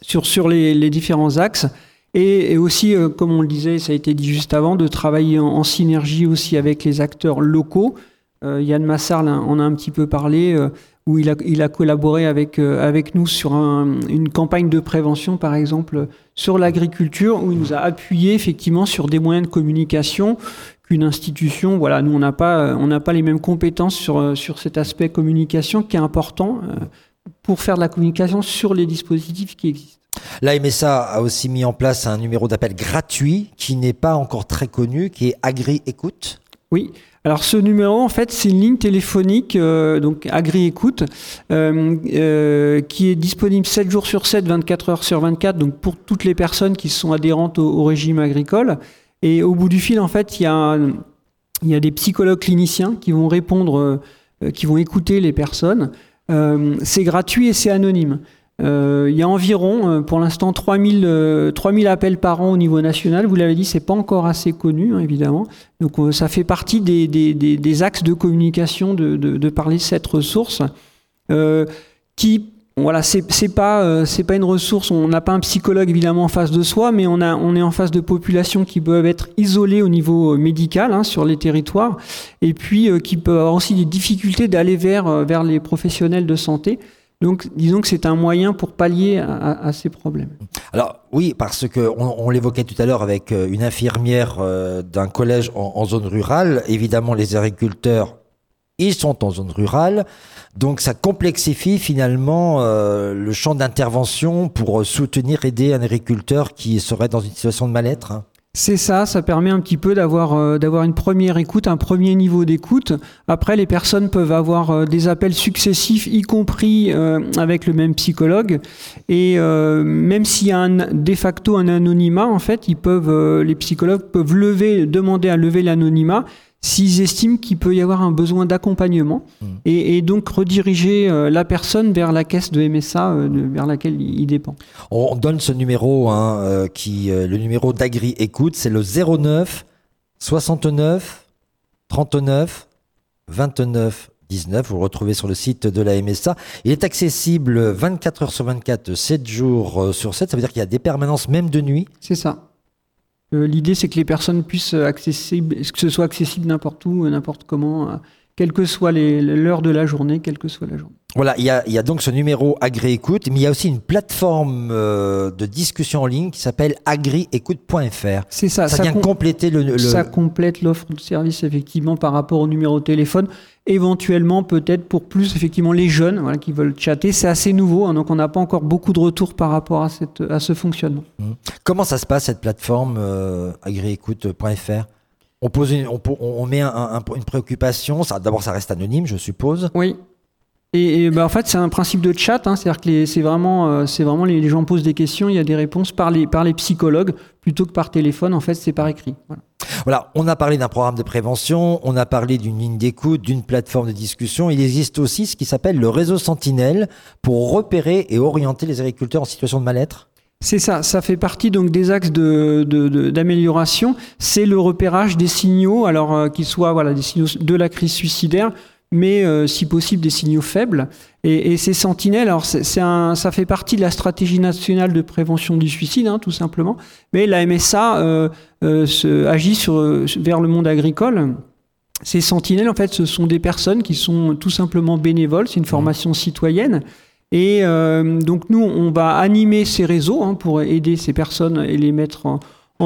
sur, sur les, les, différents axes. Et, et aussi, euh, comme on le disait, ça a été dit juste avant, de travailler en, en synergie aussi avec les acteurs locaux. Euh, Yann Massard en a un petit peu parlé, euh, où il a, il a, collaboré avec, euh, avec nous sur un, une campagne de prévention, par exemple, sur l'agriculture, où il nous a appuyé effectivement sur des moyens de communication une institution. Voilà, nous on n'a pas, on n'a pas les mêmes compétences sur sur cet aspect communication qui est important pour faire de la communication sur les dispositifs qui existent. La MSA a aussi mis en place un numéro d'appel gratuit qui n'est pas encore très connu, qui est Agri Écoute. Oui, Alors ce numéro, en fait, c'est une ligne téléphonique, euh, donc Agri-Écoute, euh, euh, qui est disponible 7 jours sur 7, 24 heures sur 24, donc pour toutes les personnes qui sont adhérentes au, régime agricole. Et au bout du fil, en fait, il y a, y a des psychologues cliniciens qui vont répondre, qui vont écouter les personnes. c'est gratuit et c'est anonyme. Euh, il y a environ, euh, pour l'instant, 3000, 3000 euh, appels par an au niveau national. Vous l'avez dit, c'est pas encore assez connu, hein, évidemment. Donc, ça fait partie des, axes de communication de, parler de cette ressource qui voilà, c'est pas pas une ressource. On n'a pas un psychologue évidemment en face de soi, mais on a on est en face de populations qui peuvent être isolées au niveau médical hein, sur les territoires, et puis qui peuvent avoir aussi des difficultés d'aller vers vers les professionnels de santé. Donc, disons que c'est un moyen pour pallier à, ces problèmes. Alors, oui, parce que on, l'évoquait tout à l'heure avec euh, une infirmière euh, d'un collège en, zone rurale. Évidemment, les agriculteurs, ils sont en zone rurale. Donc, ça complexifie finalement euh, le champ d'intervention pour soutenir, aider un agriculteur qui serait dans une situation de mal-être. Hein. C'est ça, ça permet un petit peu d'avoir euh, d'avoir une première écoute, un premier niveau d'écoute. Après, les personnes peuvent avoir euh, des appels successifs, y compris euh, avec le même psychologue. Et même s'il y a un, de facto un anonymat, en fait, ils peuvent, les psychologues peuvent lever, demander à lever l'anonymat s'ils estiment qu'il peut y avoir un besoin d'accompagnement mmh. et, donc rediriger euh, la personne vers la caisse de MSA euh, vers laquelle il dépend. On donne ce numéro, hein, euh, qui, le numéro d'Agri Écoute, c'est le 09 69 39 29 19. Vous le retrouvez sur le site de la MSA. Il est accessible 24 heures sur 24, 7 jours sur 7. Ça veut dire qu'il y a des permanences même de nuit. C'est ça. Euh, l'idée, c'est que les personnes puissent accessible, que ce soit accessible n'importe où, n'importe comment, quelle que soit l'heure de la journée, quelle que soit la journée. Voilà, il y a, donc ce numéro Agri-Écoute, mais il y a aussi une plateforme euh, de discussion en ligne qui s'appelle agriécoute.fr. C'est ça. Ça, vient compléter le, Ça complète l'offre de service, effectivement, par rapport au numéro de téléphone. Éventuellement, peut-être pour plus, effectivement, les jeunes voilà, qui veulent chatter. C'est assez nouveau, hein, donc on n'a pas encore beaucoup de retours par rapport à, cette, à ce fonctionnement. Mmh. Comment ça se passe, cette plateforme euh, agriécoute.fr on, pose une, on, met une préoccupation. D'abord, ça reste anonyme, je suppose. Oui. Et, bah, en fait, c'est un principe de chat, hein, c'est-à-dire que c'est vraiment, euh, c'est vraiment les, gens posent des questions, il y a des réponses par les, par les psychologues plutôt que par téléphone. En fait, c'est par écrit. Voilà. On a parlé d'un programme de prévention, on a parlé d'une ligne d'écoute, d'une plateforme de discussion. Il existe aussi ce qui s'appelle le réseau Sentinelle pour repérer et orienter les agriculteurs en situation de mal-être. C'est ça, ça fait partie donc des axes d'amélioration. C'est le repérage des signaux, alors euh, qu'ils soient voilà des signaux de la crise suicidaire, mais euh, si possible des signaux faibles. Et, ces sentinelles, alors c'est un, ça fait partie de la stratégie nationale de prévention du suicide, hein, tout simplement. Mais la MSA euh, se, agit sur, vers le monde agricole. Ces sentinelles, en fait, ce sont des personnes qui sont tout simplement bénévoles. C'est une formation citoyenne. Et euh, donc nous, on va animer ces réseaux hein, pour aider ces personnes et les mettre en,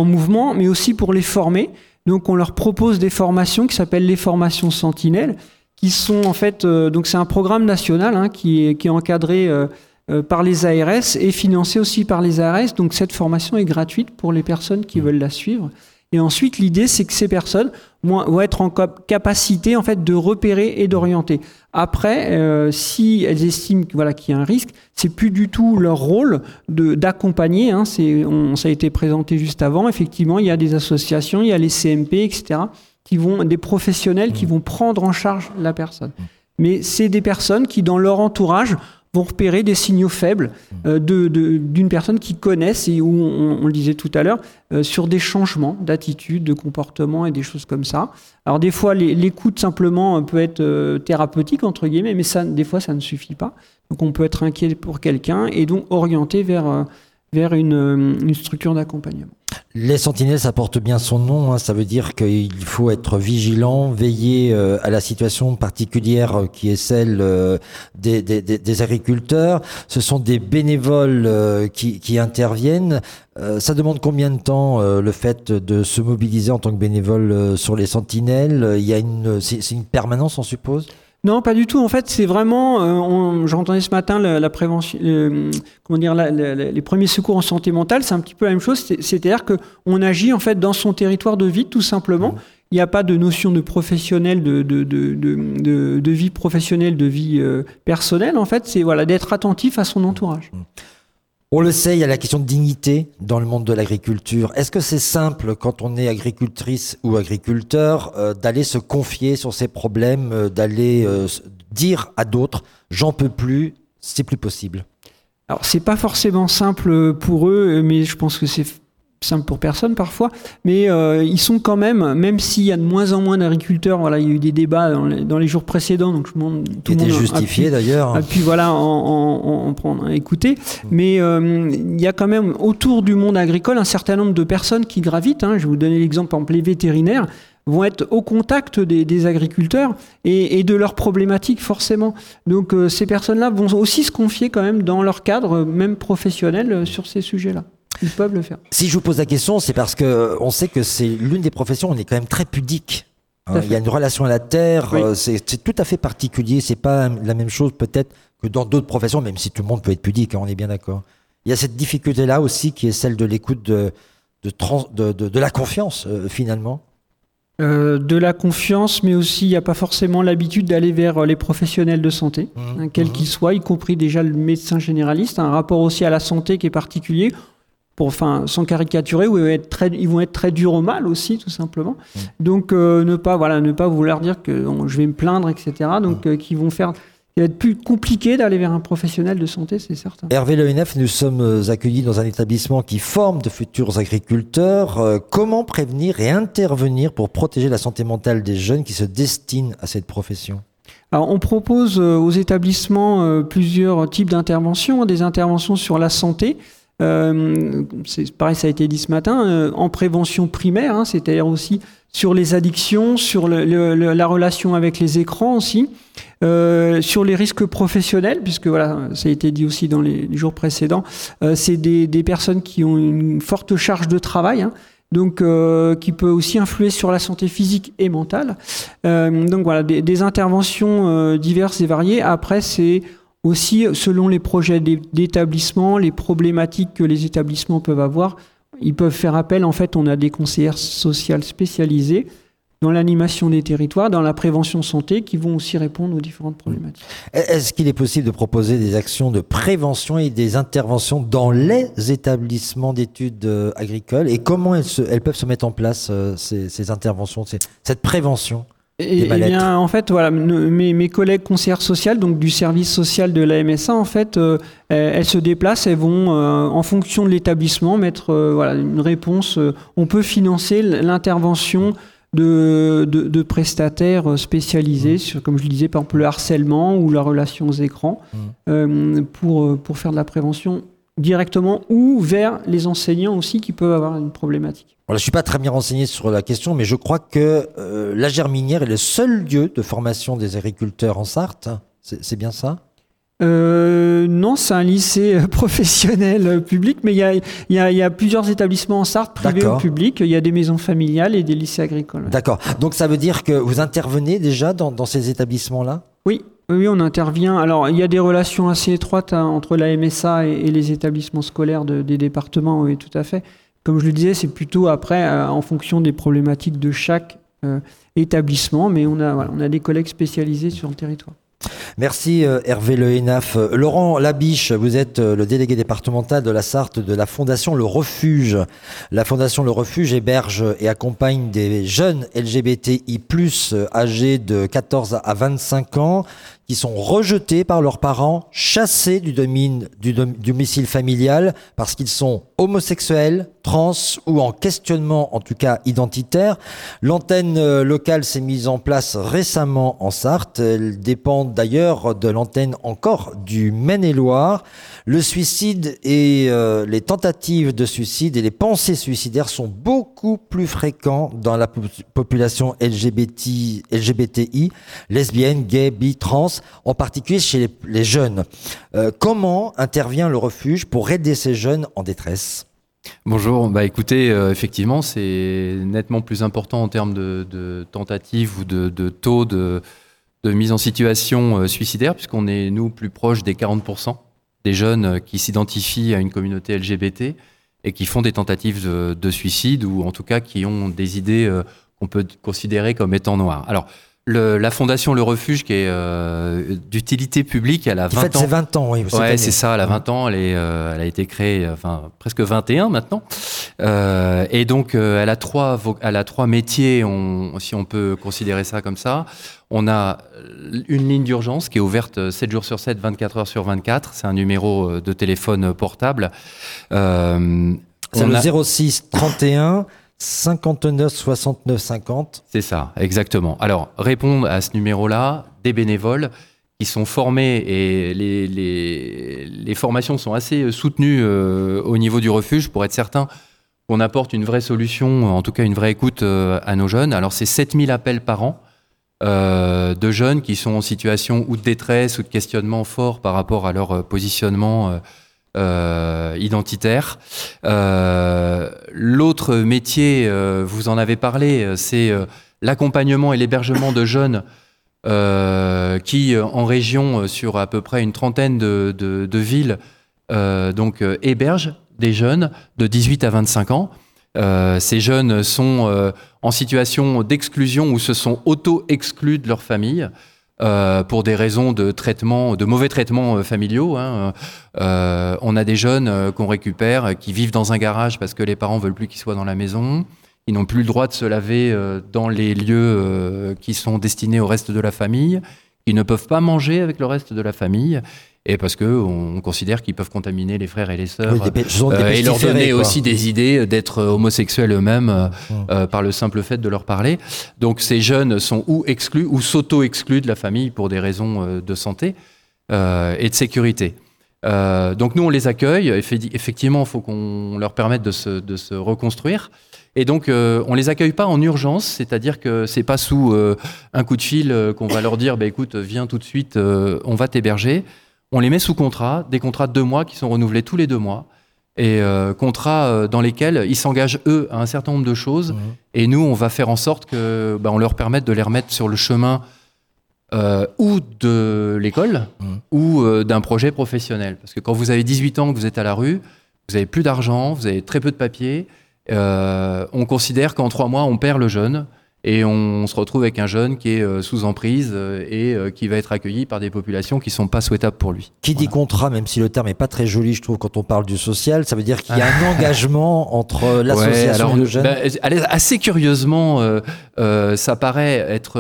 mouvement, mais aussi pour les former. Donc on leur propose des formations qui s'appellent les formations sentinelles, qui sont en fait, euh, donc c'est un programme national hein, qui, est, qui, est, encadré euh, par les ARS et financé aussi par les ARS. Donc cette formation est gratuite pour les personnes qui mmh. veulent la suivre. Et ensuite, l'idée, c'est que ces personnes vont être en capacité en fait de repérer et d'orienter. Après, euh, si elles estiment voilà, qu'il y a un risque, c'est plus du tout leur rôle d'accompagner. Hein, ça a été présenté juste avant. Effectivement, il y a des associations, il y a les CMP, etc., qui vont, des professionnels qui mmh. vont prendre en charge la personne. Mmh. Mais c'est des personnes qui, dans leur entourage, vont repérer des signaux faibles euh, d'une personne qui connaissent et où, on, le disait tout à l'heure, euh, sur des changements d'attitude, de comportement et des choses comme ça. Alors des fois, l'écoute simplement peut être euh, thérapeutique, entre guillemets, mais ça, des fois, ça ne suffit pas. Donc on peut être inquiet pour quelqu'un et donc orienter vers, vers une, une structure d'accompagnement. Les sentinelles, ça porte bien son nom. Hein. Ça veut dire qu'il faut être vigilant, veiller euh, à la situation particulière euh, qui est celle euh, des, agriculteurs. Ce sont des bénévoles qui, interviennent. ça demande combien de temps le fait de se mobiliser en tant que bénévole sur les sentinelles? Il y a une, c'est une permanence, on suppose? Non, pas du tout. En fait, c'est vraiment. Euh, J'entendais ce matin la, prévention, comment dire, les premiers secours en santé mentale. C'est un petit peu la même chose. C'est-à-dire que on agit en fait dans son territoire de vie, tout simplement. Mmh. il n'y a pas de notion de professionnel, de, de, de, de vie professionnelle, de vie personnelle. En fait, c'est voilà, d'être attentif à son entourage. On le sait, il y a la question de dignité dans le monde de l'agriculture. Est-ce que c'est simple quand on est agricultrice ou agriculteur d'aller se confier sur ses problèmes, d'aller dire à d'autres j'en peux plus, c'est plus possible alors c'est pas forcément simple pour eux, mais je pense que c'est simple pour personne parfois, mais euh, ils sont quand même, même s'il y a de moins en moins d'agriculteurs, voilà, il y a eu des débats dans les, jours précédents, donc je demande tout le monde justifié d'ailleurs. Puis voilà, en, en, prendre, écouter. Mm. Mais euh, il y a quand même autour du monde agricole un certain nombre de personnes qui gravitent. Hein. je vais vous donner l'exemple, par exemple les vétérinaires vont être au contact des, agriculteurs et, de leurs problématiques forcément. Donc euh, ces personnes-là vont aussi se confier quand même dans leur cadre, même professionnel, sur ces sujets-là. Ils peuvent le faire. Si je vous pose la question, c'est parce que euh, on sait que c'est l'une des professions où on est quand même très pudique. Hein. il y a une relation à la terre, c'est tout à fait particulier. C'est pas la même chose peut-être que dans d'autres professions, même si tout le monde peut être pudique, hein, on est bien d'accord. Il y a cette difficulté-là aussi qui est celle de l'écoute de, de, de, la confiance finalement. Euh, de la confiance, mais aussi il n'y a pas forcément l'habitude d'aller vers euh, les professionnels de santé, mmh. hein, quels mmh. qu'ils soient, y compris déjà le médecin généraliste, un rapport aussi à la santé qui est particulier, pour, enfin, sans caricaturer, où ils vont, être très, ils vont être très durs au mal aussi, tout simplement. Mmh. Donc euh, ne pas voilà, ne pas vouloir dire que je vais me plaindre, etc. Donc qui vont faire il va être plus compliqué d'aller vers un professionnel de santé, c'est certain. Hervé Lehenef, nous sommes euh, accueillis dans un établissement qui forme de futurs agriculteurs. Euh, comment prévenir et intervenir pour protéger la santé mentale des jeunes qui se destinent à cette profession? Alors, on propose euh, aux établissements plusieurs types d'interventions, des interventions sur la santé, c'est pareil, ça a été dit ce matin, en prévention primaire, hein, c'est-à-dire aussi sur les addictions, sur la relation avec les écrans aussi, euh, sur les risques professionnels, puisque voilà, ça a été dit aussi dans les, jours précédents, euh, c'est des, personnes qui ont une forte charge de travail. Hein, donc euh, qui peut aussi influer sur la santé physique et mentale. donc voilà, des, des interventions diverses et variées. Après, c'est aussi selon les projets d'établissement, les problématiques que les établissements peuvent avoir. Ils peuvent faire appel, en fait, on a des conseillères sociales spécialisées dans l'animation des territoires, dans la prévention santé, qui vont aussi répondre aux différentes problématiques. Est-ce qu'il est possible de proposer des actions de prévention et des interventions dans les établissements d'études euh, agricoles? Et comment elles, elles, peuvent se mettre en place, euh, ces, interventions, cette prévention? Et, bien, en fait, voilà, mes, collègues conseillères sociales, donc du service social de la MSA, en fait, euh, elles se déplacent, elles vont, en fonction de l'établissement, mettre voilà, une réponse. on peut financer l'intervention de, de, prestataires spécialisés, mmh. sur, comme je le disais, par exemple le harcèlement ou la relation aux écrans, mmh. euh, pour, pour faire de la prévention directement ou vers les enseignants aussi qui peuvent avoir une problématique. je ne suis pas très bien renseigné sur la question, mais je crois que euh, la Germinière est le seul lieu de formation des agriculteurs en Sarthe. C'est bien ça? Euh, non, c'est un lycée euh, professionnel public, mais il y a, y, y a, plusieurs établissements en Sarthe, privés ou publics. Il y a des maisons familiales et des lycées agricoles. D'accord. Donc ça veut dire que vous intervenez déjà dans, dans ces établissements-là? Oui. Oui, on intervient. Alors, il y a des relations assez étroites hein, entre la MSA et, les établissements scolaires des départements, oui, tout à fait. Comme je le disais, c'est plutôt après, en fonction des problématiques de chaque établissement, mais on a, on a des collègues spécialisés sur le territoire. Merci euh, Hervé Le Hénaf. Euh, Laurent Labiche, vous êtes euh, le délégué départemental de la Sarthe de la Fondation Le Refuge. La Fondation Le Refuge héberge et accompagne des jeunes LGBTI+, âgés de 14 à 25 ans, qui sont rejetés par leurs parents, chassés du, du domicile familial parce qu'ils sont homosexuels, trans ou en questionnement, en tout cas identitaire. L'antenne euh, locale s'est mise en place récemment en Sarthe. Elle dépend d'ailleurs de l'antenne encore du Maine-et-Loire. Le suicide et euh, les tentatives de suicide et les pensées suicidaires sont beaucoup plus fréquents dans la population LGBT, LGBTI, lesbiennes, gays, bi, trans, en particulier chez les, jeunes. Euh, comment intervient le refuge pour aider ces jeunes en détresse? Bonjour, bah écoutez, euh, effectivement, c'est nettement plus important en termes de, tentatives ou de, taux de, mise en situation suicidaire, puisqu'on est, nous, plus proche des 40% des jeunes euh, qui s'identifient à une communauté LGBT et qui font des tentatives de, suicide ou en tout cas qui ont des idées euh, qu'on peut considérer comme étant noirs. Alors, le, la fondation Le Refuge, qui est euh, d'utilité publique, elle a 20 en fait, ans. c'est 20 ans, oui. Ouais, c'est ça, elle a 20 ans, elle, est, euh, elle a été créée, enfin, presque 21 maintenant. Euh, et donc, euh, elle, a trois, elle a trois métiers, on, si on peut considérer ça comme ça. On a une ligne d'urgence qui est ouverte euh, 7 jours sur 7, 24 heures sur 24. C'est un numéro euh, de téléphone portable. Euh, C'est le a- 06 31 59 69 50. C'est ça, exactement. Alors, répondre à ce numéro-là, des bénévoles qui sont formés et les, formations sont assez euh, soutenues euh, au niveau du refuge pour être certain qu'on apporte une vraie solution, en tout cas une vraie écoute euh, à nos jeunes. Alors, c'est 7000 appels par an de jeunes qui sont en situation ou de détresse ou de questionnement fort par rapport à leur positionnement euh, identitaire. Euh, L'autre métier, euh, vous en avez parlé, c'est l'accompagnement et l'hébergement de jeunes qui, en région, sur à peu près une trentaine de, villes, donc hébergent des jeunes de 18 à 25 ans. Ces jeunes sont en situation d'exclusion ou se sont auto-exclus de leur famille euh, pour des raisons de traitement, de mauvais traitements euh, familiaux. hein. Euh, on a des jeunes qu'on récupère qui vivent dans un garage parce que les parents veulent plus qu'ils soient dans la maison. Ils n'ont plus le droit de se laver dans les lieux qui sont destinés au reste de la famille. Ils ne peuvent pas manger avec le reste de la famille. Et parce que on considère qu'ils peuvent contaminer les frères et les sœurs Oui, euh, et leur donner quoi. aussi des idées d'être homosexuels eux-mêmes euh, Mmh. euh, par le simple fait de leur parler. Donc ces jeunes sont ou exclus ou s'auto-exclus de la famille pour des raisons de santé euh, et de sécurité. Donc nous, on les accueille. Effe- Effectivement, il faut qu'on leur permette de se, de se reconstruire. Et donc, euh, on les accueille pas en urgence, c'est-à-dire que c'est pas sous euh, un coup de fil euh, qu'on va leur dire, bah, écoute, viens tout de suite, on va t'héberger. On les met sous contrat, des contrats de deux mois qui sont renouvelés tous les deux mois, et euh, contrats euh, dans lesquels ils s'engagent eux à un certain nombre de choses, Mmh. et nous, on va faire en sorte que, bah, on leur permette de les remettre sur le chemin euh, ou de l'école ou euh, d'un projet professionnel. Parce que quand vous avez 18 ans, que vous êtes à la rue, vous avez plus d'argent, vous avez très peu de papiers, on considère qu'en trois mois, on perd le jeune et on se retrouve avec un jeune qui est euh, sous emprise euh, et euh, qui va être accueilli par des populations qui sont pas souhaitables pour lui. Qui dit contrat, même si le terme est pas très joli, je trouve, quand on parle du social, ça veut dire qu'il y a un engagement entre l'association Ouais, et le jeune. bah, assez curieusement, euh, euh, ça paraît être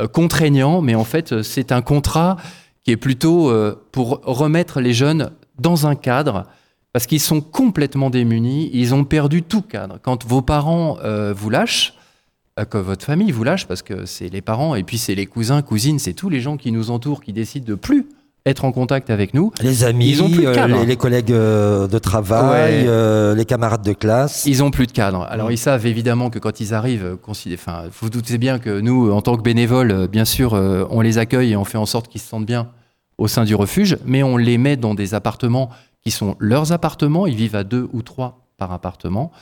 euh, contraignant, mais en fait, c'est un contrat qui est plutôt pour remettre les jeunes dans un cadre, parce qu'ils sont complètement démunis, ils ont perdu tout cadre. Quand vos parents vous lâchent, que votre famille vous lâche, parce que c'est les parents, et puis c'est les cousins, cousines, c'est tous les gens qui nous entourent qui décident de plus être en contact avec nous. les amis, ils ont plus de euh, cadre. les, les collègues euh, de travail, Ouais. euh, les camarades de classe. Ils ont plus de cadre. Alors ils savent évidemment que quand ils arrivent, euh, enfin, vous vous doutez bien que nous, en tant que bénévoles, euh, bien sûr, euh, on les accueille et on fait en sorte qu'ils se sentent bien au sein du refuge, mais on les met dans des appartements qui sont leurs appartements. Ils vivent à deux ou trois par appartement.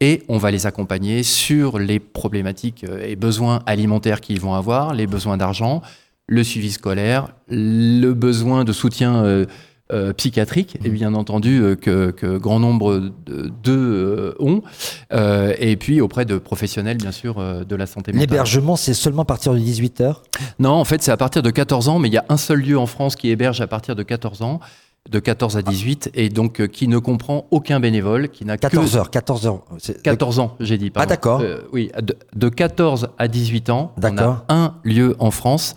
Et on va les accompagner sur les problématiques euh, et besoins alimentaires qu'ils vont avoir, les besoins d'argent, le suivi scolaire, le besoin de soutien euh, euh, psychiatrique, et bien entendu euh, que, que grand nombre de- d'eux ont, et puis auprès de professionnels, bien sûr, de la santé mentale. L'hébergement, c'est seulement à partir de 18h Non, en fait, c'est à partir de 14 ans, mais il y a un seul lieu en France qui héberge à partir de 14 ans, de 14 à 18, et donc euh, qui ne comprend aucun bénévole, qui n'a que 14h, 14h. c'est- 14 ans, j'ai dit. pardon. Ah, d'accord. Euh, oui, de, de 14 à 18 ans, on a un lieu en France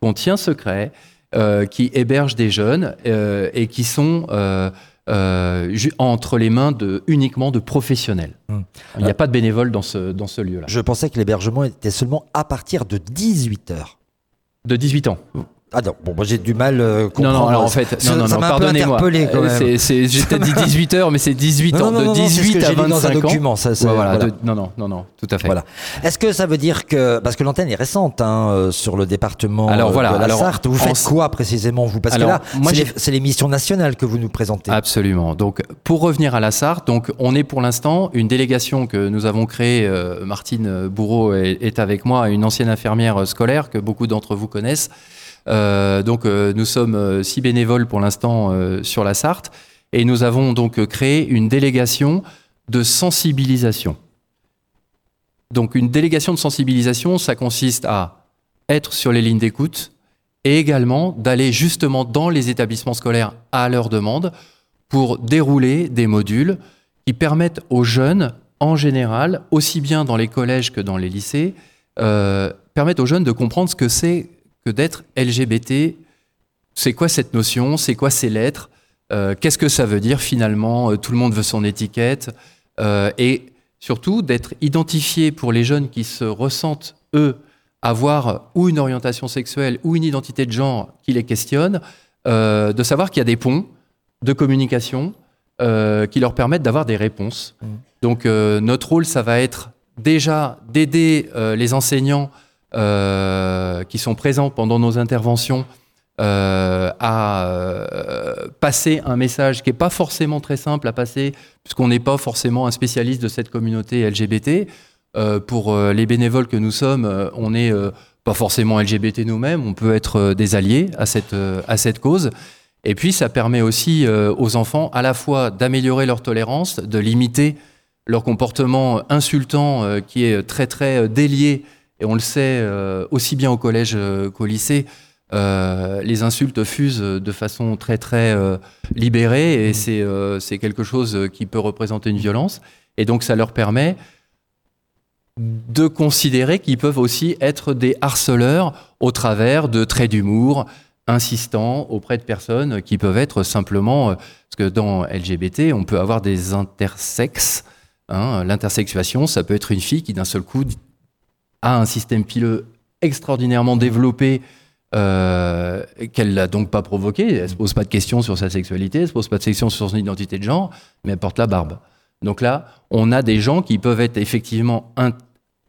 qu'on tient secret, euh, qui héberge des jeunes et qui sont entre les mains de, uniquement de professionnels. Hmm. Il n'y a pas de bénévoles dans ce, dans ce lieu-là. Je pensais que l'hébergement était seulement à partir de 18h. De 18 ans. Ah non, bon, moi j'ai du mal euh, Non, comprendre. non, alors en fait, non, non, ça non, m'a pardonnez-moi. interpellé quand Euh, même. peut-être dit 18 heures, mais c'est 18 Non, ans. non, non, de non, c'est ce 18 que à j'ai lu dans un 25 ans. document, ça, Ouais, voilà, voilà. de- non, non, non, non, tout à fait. Voilà. Est-ce que ça veut dire que parce que l'antenne est récente hein, euh, sur le département Alors, euh, voilà, de la alors, Sarthe, vous en- faites quoi précisément vous? Parce Alors, que là, c'est l'émission nationale que vous nous présentez. Absolument. Donc, pour revenir à la Sarthe, donc on est pour l'instant une délégation que nous avons créée. euh, Martine Bourreau est, est avec moi, une ancienne infirmière scolaire que beaucoup d'entre vous connaissent. Euh, donc, euh, nous sommes euh, six bénévoles pour l'instant sur la Sarthe, et nous avons donc créé une délégation de sensibilisation. Donc une délégation de sensibilisation, ça consiste à être sur les lignes d'écoute et également d'aller justement dans les établissements scolaires à leur demande pour dérouler des modules qui permettent aux jeunes, en général, aussi bien dans les collèges que dans les lycées, permettent aux jeunes de comprendre ce que c'est que d'être LGBT. C'est quoi cette notion? C'est quoi ces lettres? Euh, Qu'est-ce que ça veut dire finalement Tout le monde veut son étiquette? et surtout d'être identifié pour les jeunes qui se ressentent, eux, avoir ou une orientation sexuelle ou une identité de genre qui les questionne, euh, de savoir qu'il y a des ponts de communication euh, qui leur permettent d'avoir des réponses. Mmh. Donc euh, notre rôle, ça va être déjà d'aider les enseignants qui sont présents pendant nos interventions à passer un message qui n'est pas forcément très simple à passer, puisqu'on n'est pas forcément un spécialiste de cette communauté LGBT. Euh, pour euh, les bénévoles que nous sommes, euh, on n'est pas forcément LGBT nous-mêmes, on peut être des alliés à cette, à cette cause. Et puis ça permet aussi aux enfants à la fois d'améliorer leur tolérance, de limiter leur comportement insultant qui est très très délié, et on le sait aussi bien au collège qu'au lycée, les insultes fusent de façon très très libérée et mmh. c'est quelque chose qui peut représenter une violence. Et donc ça leur permet de considérer qu'ils peuvent aussi être des harceleurs au travers de traits d'humour insistants auprès de personnes qui peuvent être simplement, euh, parce que dans LGBT, on peut avoir des intersexes. Hein, L'intersexuation, ça peut être une fille qui d'un seul coup a un système pileux extraordinairement développé euh, qu'elle n'a donc pas provoqué. Elle ne se pose pas de questions sur sa sexualité, elle ne se pose pas de questions sur son identité de genre, mais elle porte la barbe. Donc là, on a des gens qui peuvent être effectivement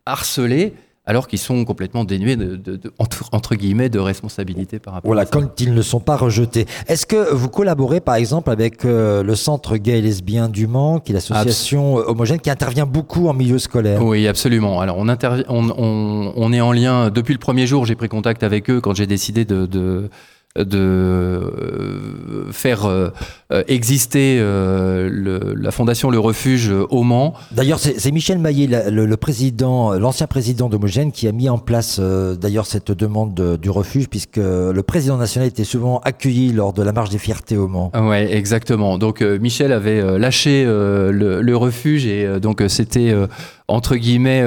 harcelés alors qu'ils sont complètement dénués de, entre, guillemets de responsabilité par rapport voilà, à ça. quand ils ne sont pas rejetés. Est-ce que vous collaborez par exemple avec euh, le Centre gay et lesbien du Mans, qui est l'association homogène qui intervient beaucoup en milieu scolaire? Oui, absolument. Alors on, on, on, est en lien depuis le premier jour. J'ai pris contact avec eux quand j'ai décidé de de euh, faire euh, exister euh, la fondation Le Refuge au Mans. D'ailleurs, c'est Michel Maillet, le, président, l'ancien président d'Homogène, qui a mis en place d'ailleurs cette demande du refuge, puisque le président national était souvent accueilli lors de la marche des fiertés au Mans. Oui, exactement. Donc Michel avait lâché le, refuge et donc c'était entre guillemets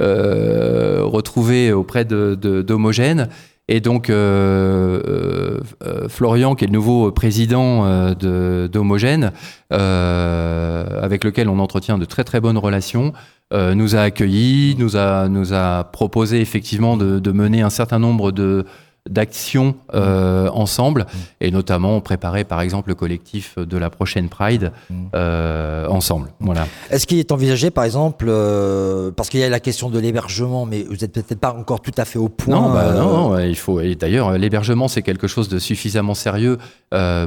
retrouvé auprès d'Homogène. Et donc, euh, euh, euh, Florian, qui est le nouveau président d'Homogène, avec lequel on entretient de très très bonnes relations, nous a accueillis, nous a, nous a proposé effectivement de, de mener un certain nombre de, d'actions euh, ensemble, mm. et notamment préparer par exemple le collectif de la prochaine Pride mm. euh, ensemble. Voilà. Est-ce qu'il est envisagé par exemple, euh, parce qu'il y a la question de l'hébergement, mais vous n'êtes peut-être pas encore tout à fait au point Non, bah, non, il faut. Et d'ailleurs, l'hébergement c'est quelque chose de suffisamment sérieux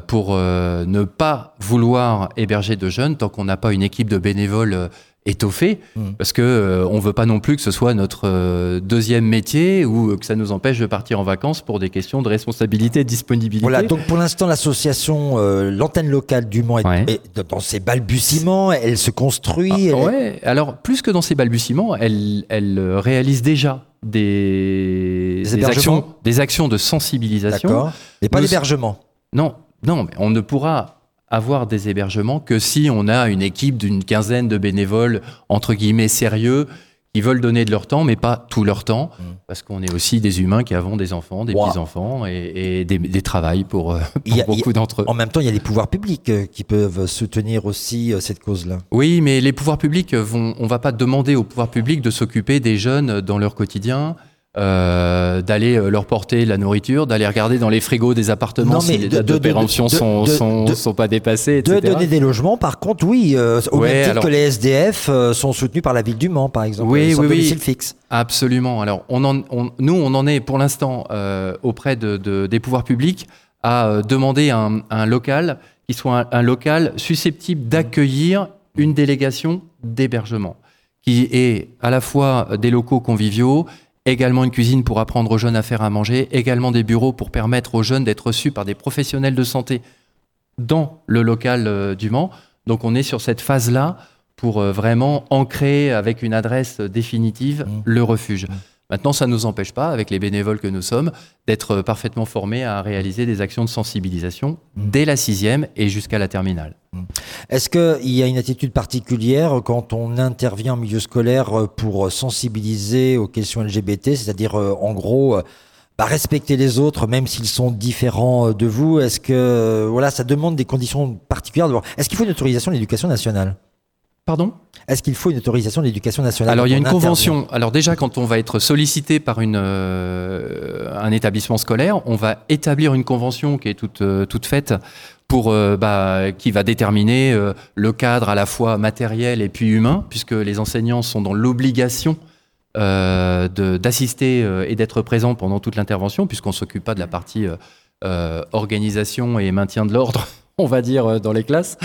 pour ne pas vouloir héberger de jeunes tant qu'on n'a pas une équipe de bénévoles étoffé, hmm. parce que euh, on veut pas non plus que ce soit notre euh, deuxième métier ou que ça nous empêche de partir en vacances pour des questions de responsabilité et de disponibilité. Voilà, donc pour l'instant l'association, euh, l'antenne locale du Mans est, dans ses balbutiements, elle se construit. Ah, ouais. Alors plus que dans ses balbutiements, elle, elle réalise déjà des, des, actions, des actions de sensibilisation. D'accord. Mais pas d'hébergement. Non, non, mais on ne pourra avoir des hébergements que si on a une équipe d'une quinzaine de bénévoles, entre guillemets, sérieux, qui veulent donner de leur temps, mais pas tout leur temps, mm. parce qu'on est aussi des humains qui avons des enfants, des petits-enfants et, des, des travails pour, euh, beaucoup d'entre eux. En même temps, il y a les pouvoirs publics euh, qui peuvent soutenir aussi euh, cette cause-là. Oui, mais les pouvoirs publics, vont, on ne va pas demander aux pouvoirs publics de s'occuper des jeunes dans leur quotidien. Euh, d'aller euh, leur porter la nourriture, d'aller regarder dans les frigos des appartements si les dates de, péremption sont, sont, pas dépassées, etc. De donner des logements, par contre, oui, euh, au même titre que les SDF sont soutenus par la ville du Mans, par exemple. Oui, oui, domicile fixe. Absolument. Alors, on en, nous, on en est pour l'instant auprès de, des pouvoirs publics à demander un, un local qui soit un, un local susceptible d'accueillir une délégation d'hébergement qui est à la fois des locaux conviviaux également une cuisine pour apprendre aux jeunes à faire à manger, également des bureaux pour permettre aux jeunes d'être reçus par des professionnels de santé dans le local euh, du Mans. Donc on est sur cette phase-là pour vraiment ancrer avec une adresse définitive Mmh. le refuge. Mmh. Maintenant, ça ne nous empêche pas, avec les bénévoles que nous sommes, d'être parfaitement formés à réaliser des actions de sensibilisation Mmh. dès la sixième et jusqu'à la terminale. Est-ce qu'il y a une attitude particulière quand on intervient en milieu scolaire euh, pour sensibiliser aux questions LGBT, c'est-à-dire euh, en gros euh, bah, respecter les autres même s'ils sont différents euh, de vous? Est-ce que euh, voilà, ça demande des conditions particulières Est-ce qu'il faut une autorisation de l'éducation nationale? Pardon? Est-ce qu'il faut une autorisation de l'éducation nationale Alors il y a une convention. Alors déjà, quand on va être sollicité par une, euh, un établissement scolaire, on va établir une convention qui est toute, euh, toute faite pour euh, bah, qui va déterminer le cadre à la fois matériel et puis humain, puisque les enseignants sont dans l'obligation euh, d'assister et d'être présents pendant toute l'intervention, puisqu'on s'occupe pas de la partie organisation et maintien de l'ordre. On va dire euh, dans les classes.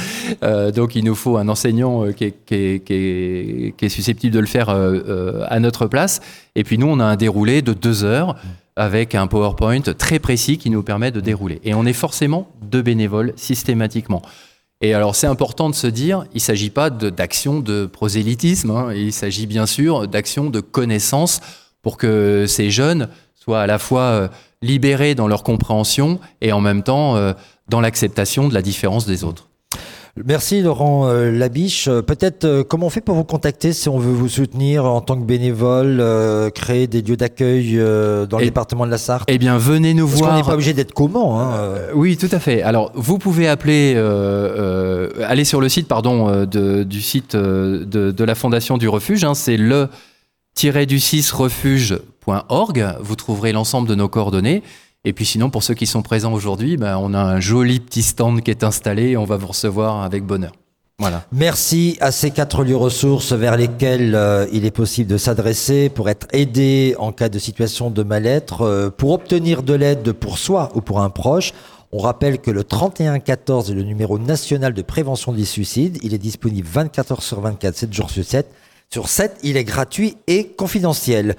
Euh, donc il nous faut un enseignant euh, qui, est, susceptible de le faire à notre place. Et puis nous, on a un déroulé de deux heures avec un PowerPoint très précis qui nous permet de dérouler. Et on est forcément deux bénévoles systématiquement. Et alors c'est important de se dire, il ne s'agit pas de- d'action de, prosélytisme, hein. il s'agit bien sûr d'action de connaissance pour que ces jeunes soient à la fois libérés dans leur compréhension et en même temps dans l'acceptation de la différence des autres. Merci Laurent euh, Labiche. Euh, Peut-être euh, comment on fait pour vous contacter si on veut vous soutenir en tant que bénévole, euh, créer des lieux d'accueil euh, dans le Et- département de la Sarthe? Eh bien, venez nous Parce voir. n'est pas obligé d'être comment. Hein, euh. Oui, tout à fait. Alors, vous pouvez appeler, aller sur le site, pardon, de- du site de, de la Fondation du Refuge. hein, c'est le du 6 refuge.org. Vous trouverez l'ensemble de nos coordonnées. Et puis sinon, pour ceux qui sont présents aujourd'hui, ben, on a un joli petit stand qui est installé et on va vous recevoir avec bonheur. Voilà. Merci à ces quatre lieux ressources vers lesquels euh, il est possible de s'adresser pour être aidé en cas de situation de mal-être, euh, pour obtenir de l'aide pour soi ou pour un proche. On rappelle que le 3114 est le numéro national de prévention du suicide. Il est disponible 24 heures sur 24, 7 jours sur 7. Sur 7, il est gratuit et confidentiel.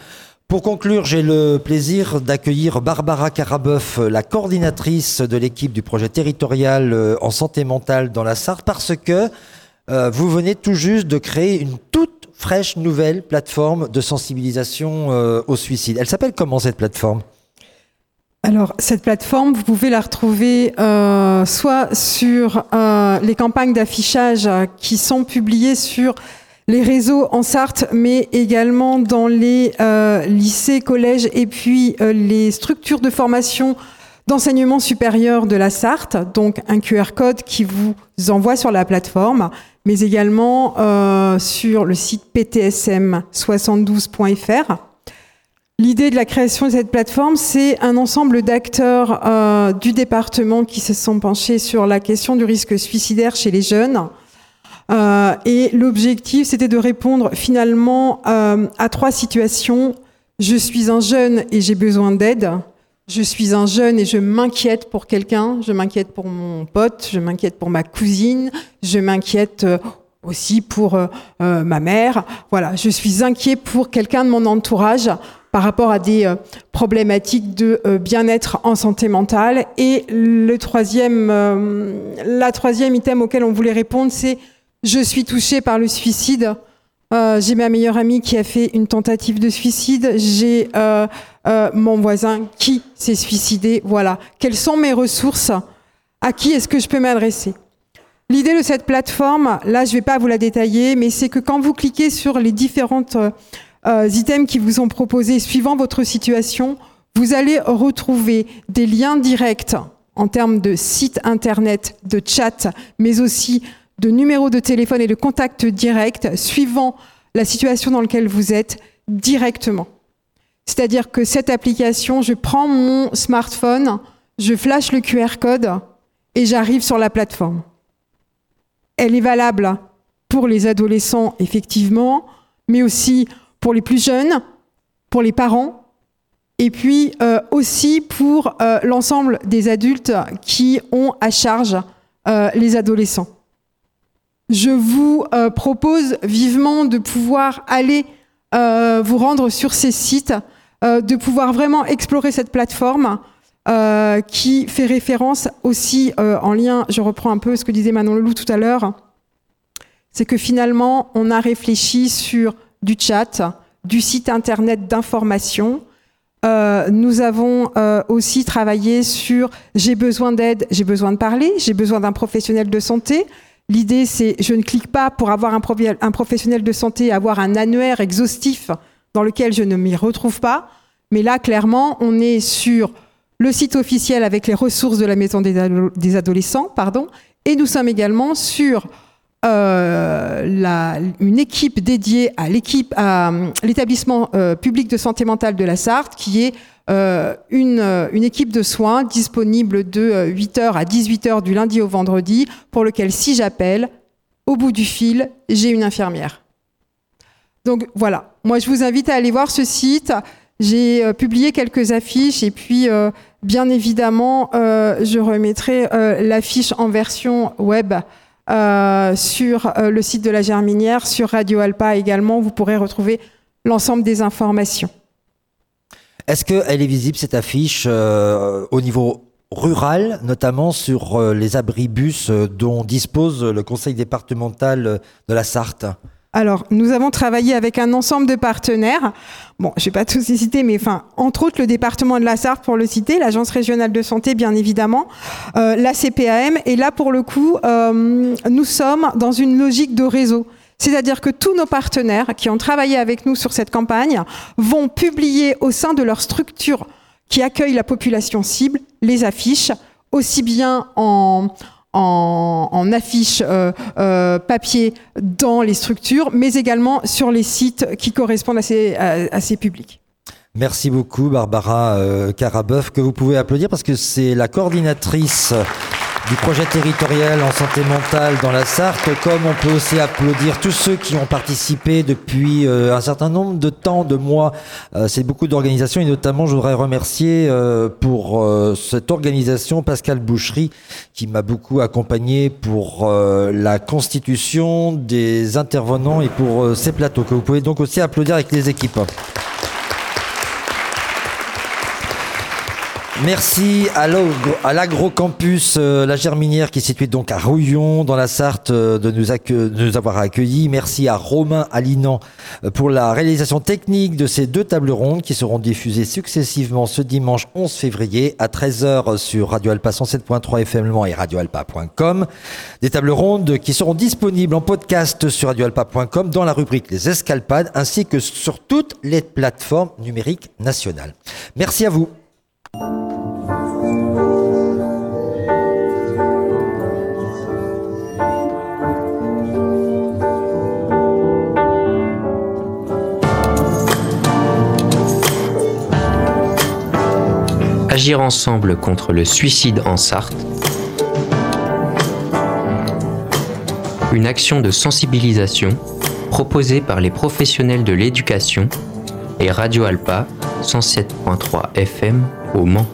Pour conclure, j'ai le plaisir d'accueillir Barbara Carabeuf, la coordinatrice de l'équipe du projet territorial euh, en santé mentale dans la Sarthe, parce que euh, vous venez tout juste de créer une toute fraîche nouvelle plateforme de sensibilisation euh, au suicide. Elle s'appelle comment cette plateforme? Alors, cette plateforme, vous pouvez la retrouver soit sur les campagnes d'affichage qui sont publiées sur les réseaux en Sarthe, mais également dans les euh, lycées, collèges et puis euh, les structures de formation d'enseignement supérieur de la Sarthe, donc un QR code qui vous envoie sur la plateforme, mais également euh, sur le site ptsm72.fr. L'idée de la création de cette plateforme, c'est un ensemble d'acteurs du département qui se sont penchés sur la question du risque suicidaire chez les jeunes. Euh, et l'objectif, c'était de répondre finalement euh, à trois situations. Je suis un jeune et j'ai besoin d'aide. Je suis un jeune et je m'inquiète pour quelqu'un. Je m'inquiète pour mon pote. Je m'inquiète pour ma cousine. Je m'inquiète euh, aussi pour ma mère. Voilà, je suis inquiet pour quelqu'un de mon entourage par rapport à des problématiques de bien-être en santé mentale. Et le troisième, la troisième item auquel on voulait répondre, c'est je suis touchée par le suicide. Euh, j'ai ma meilleure amie qui a fait une tentative de suicide. J'ai euh, euh, mon voisin qui s'est suicidé. Voilà. Quelles sont mes ressources? À qui est-ce que je peux m'adresser? L'idée de cette plateforme, là, je ne vais pas vous la détailler, mais c'est que quand vous cliquez sur les différentes items qui vous sont proposés suivant votre situation, vous allez retrouver des liens directs en termes de site internet, de chat, mais aussi de numéros de téléphone et de contact direct suivant la situation dans laquelle vous êtes directement. C'est-à-dire que cette application, je prends mon smartphone, je flash le QR code et j'arrive sur la plateforme. Elle est valable pour les adolescents, effectivement, mais aussi pour les plus jeunes, pour les parents, et puis euh, aussi pour euh, l'ensemble des adultes qui ont à charge euh, les adolescents. Je vous euh, propose vivement de pouvoir aller euh, vous rendre sur ces sites, euh, de pouvoir vraiment explorer cette plateforme qui fait référence aussi en lien, je reprends un peu ce que disait Manon Leloup tout à l'heure, c'est que finalement, on a réfléchi sur du chat, du site internet d'information. Nous avons aussi travaillé sur j'ai besoin d'aide, j'ai besoin de parler, j'ai besoin d'un professionnel de santé. L'idée, c'est je ne clique pas pour avoir un, professionnel de santé, avoir un annuaire exhaustif dans lequel je ne m'y retrouve pas. Mais là, clairement, on est sur le site officiel avec les ressources de la maison des, adolescents, pardon, et nous sommes également sur euh, une équipe dédiée à l'équipe à l'établissement euh, public de santé mentale de la Sarthe, qui est euh, une, une, équipe de soins disponible de 8h à 18h du lundi au vendredi, pour lequel si j'appelle, au bout du fil, j'ai une infirmière. Donc voilà, moi je vous invite à aller voir ce site. J'ai publié quelques affiches et puis Bien évidemment, euh, je remettrai euh, l'affiche en version web euh, sur le site de la Germinière, sur Radio Alpa également. Vous pourrez retrouver l'ensemble des informations. Est-ce qu'elle est visible, cette affiche, au niveau rural, notamment sur les abribus dont dispose le conseil départemental de la Sarthe? Alors, nous avons travaillé avec un ensemble de partenaires. Bon, je ne vais pas tous les citer, mais entre autres, le département de la Sarthe, pour le citer, l'Agence régionale de santé, bien évidemment, euh, la CPAM. Et là, pour le coup, euh, nous sommes dans une logique de réseau. C'est-à-dire que tous nos partenaires qui ont travaillé avec nous sur cette campagne vont publier au sein de leur structure qui accueille la population cible les affiches, aussi bien en, affiches euh, euh, papier dans les structures, mais également sur les sites qui correspondent à ces, publics. Merci beaucoup Barbara euh, Carabeuf, que vous pouvez applaudir parce que c'est la coordinatrice du projet territorial en santé mentale dans la Sarthe, comme on peut aussi applaudir tous ceux qui ont participé depuis euh, un certain nombre de temps, de mois. Euh, c'est beaucoup d'organisations et notamment je voudrais remercier euh, pour cette organisation Pascal Boucherie qui m'a beaucoup accompagné pour la constitution des intervenants et pour ces plateaux que vous pouvez donc aussi applaudir avec les équipes. Merci à l'agrocampus euh, La Germinière qui est situé donc à Rouillon dans la Sarthe euh, de nous, avoir accueillis. Merci à Romain Alinan euh, pour la réalisation technique de ces deux tables rondes qui seront diffusées successivement ce dimanche 11 février à 13h sur Radio Alpa 107.3 FM et radioalpa.com. Des tables rondes qui seront disponibles en podcast sur radioalpa.com dans la rubrique Les Escalpades ainsi que sur toutes les plateformes numériques nationales. Merci à vous. Agir ensemble contre le suicide en Sarthe. Une action de sensibilisation proposée par les professionnels de l'éducation et Radio Alpa 107.3 FM au Mans.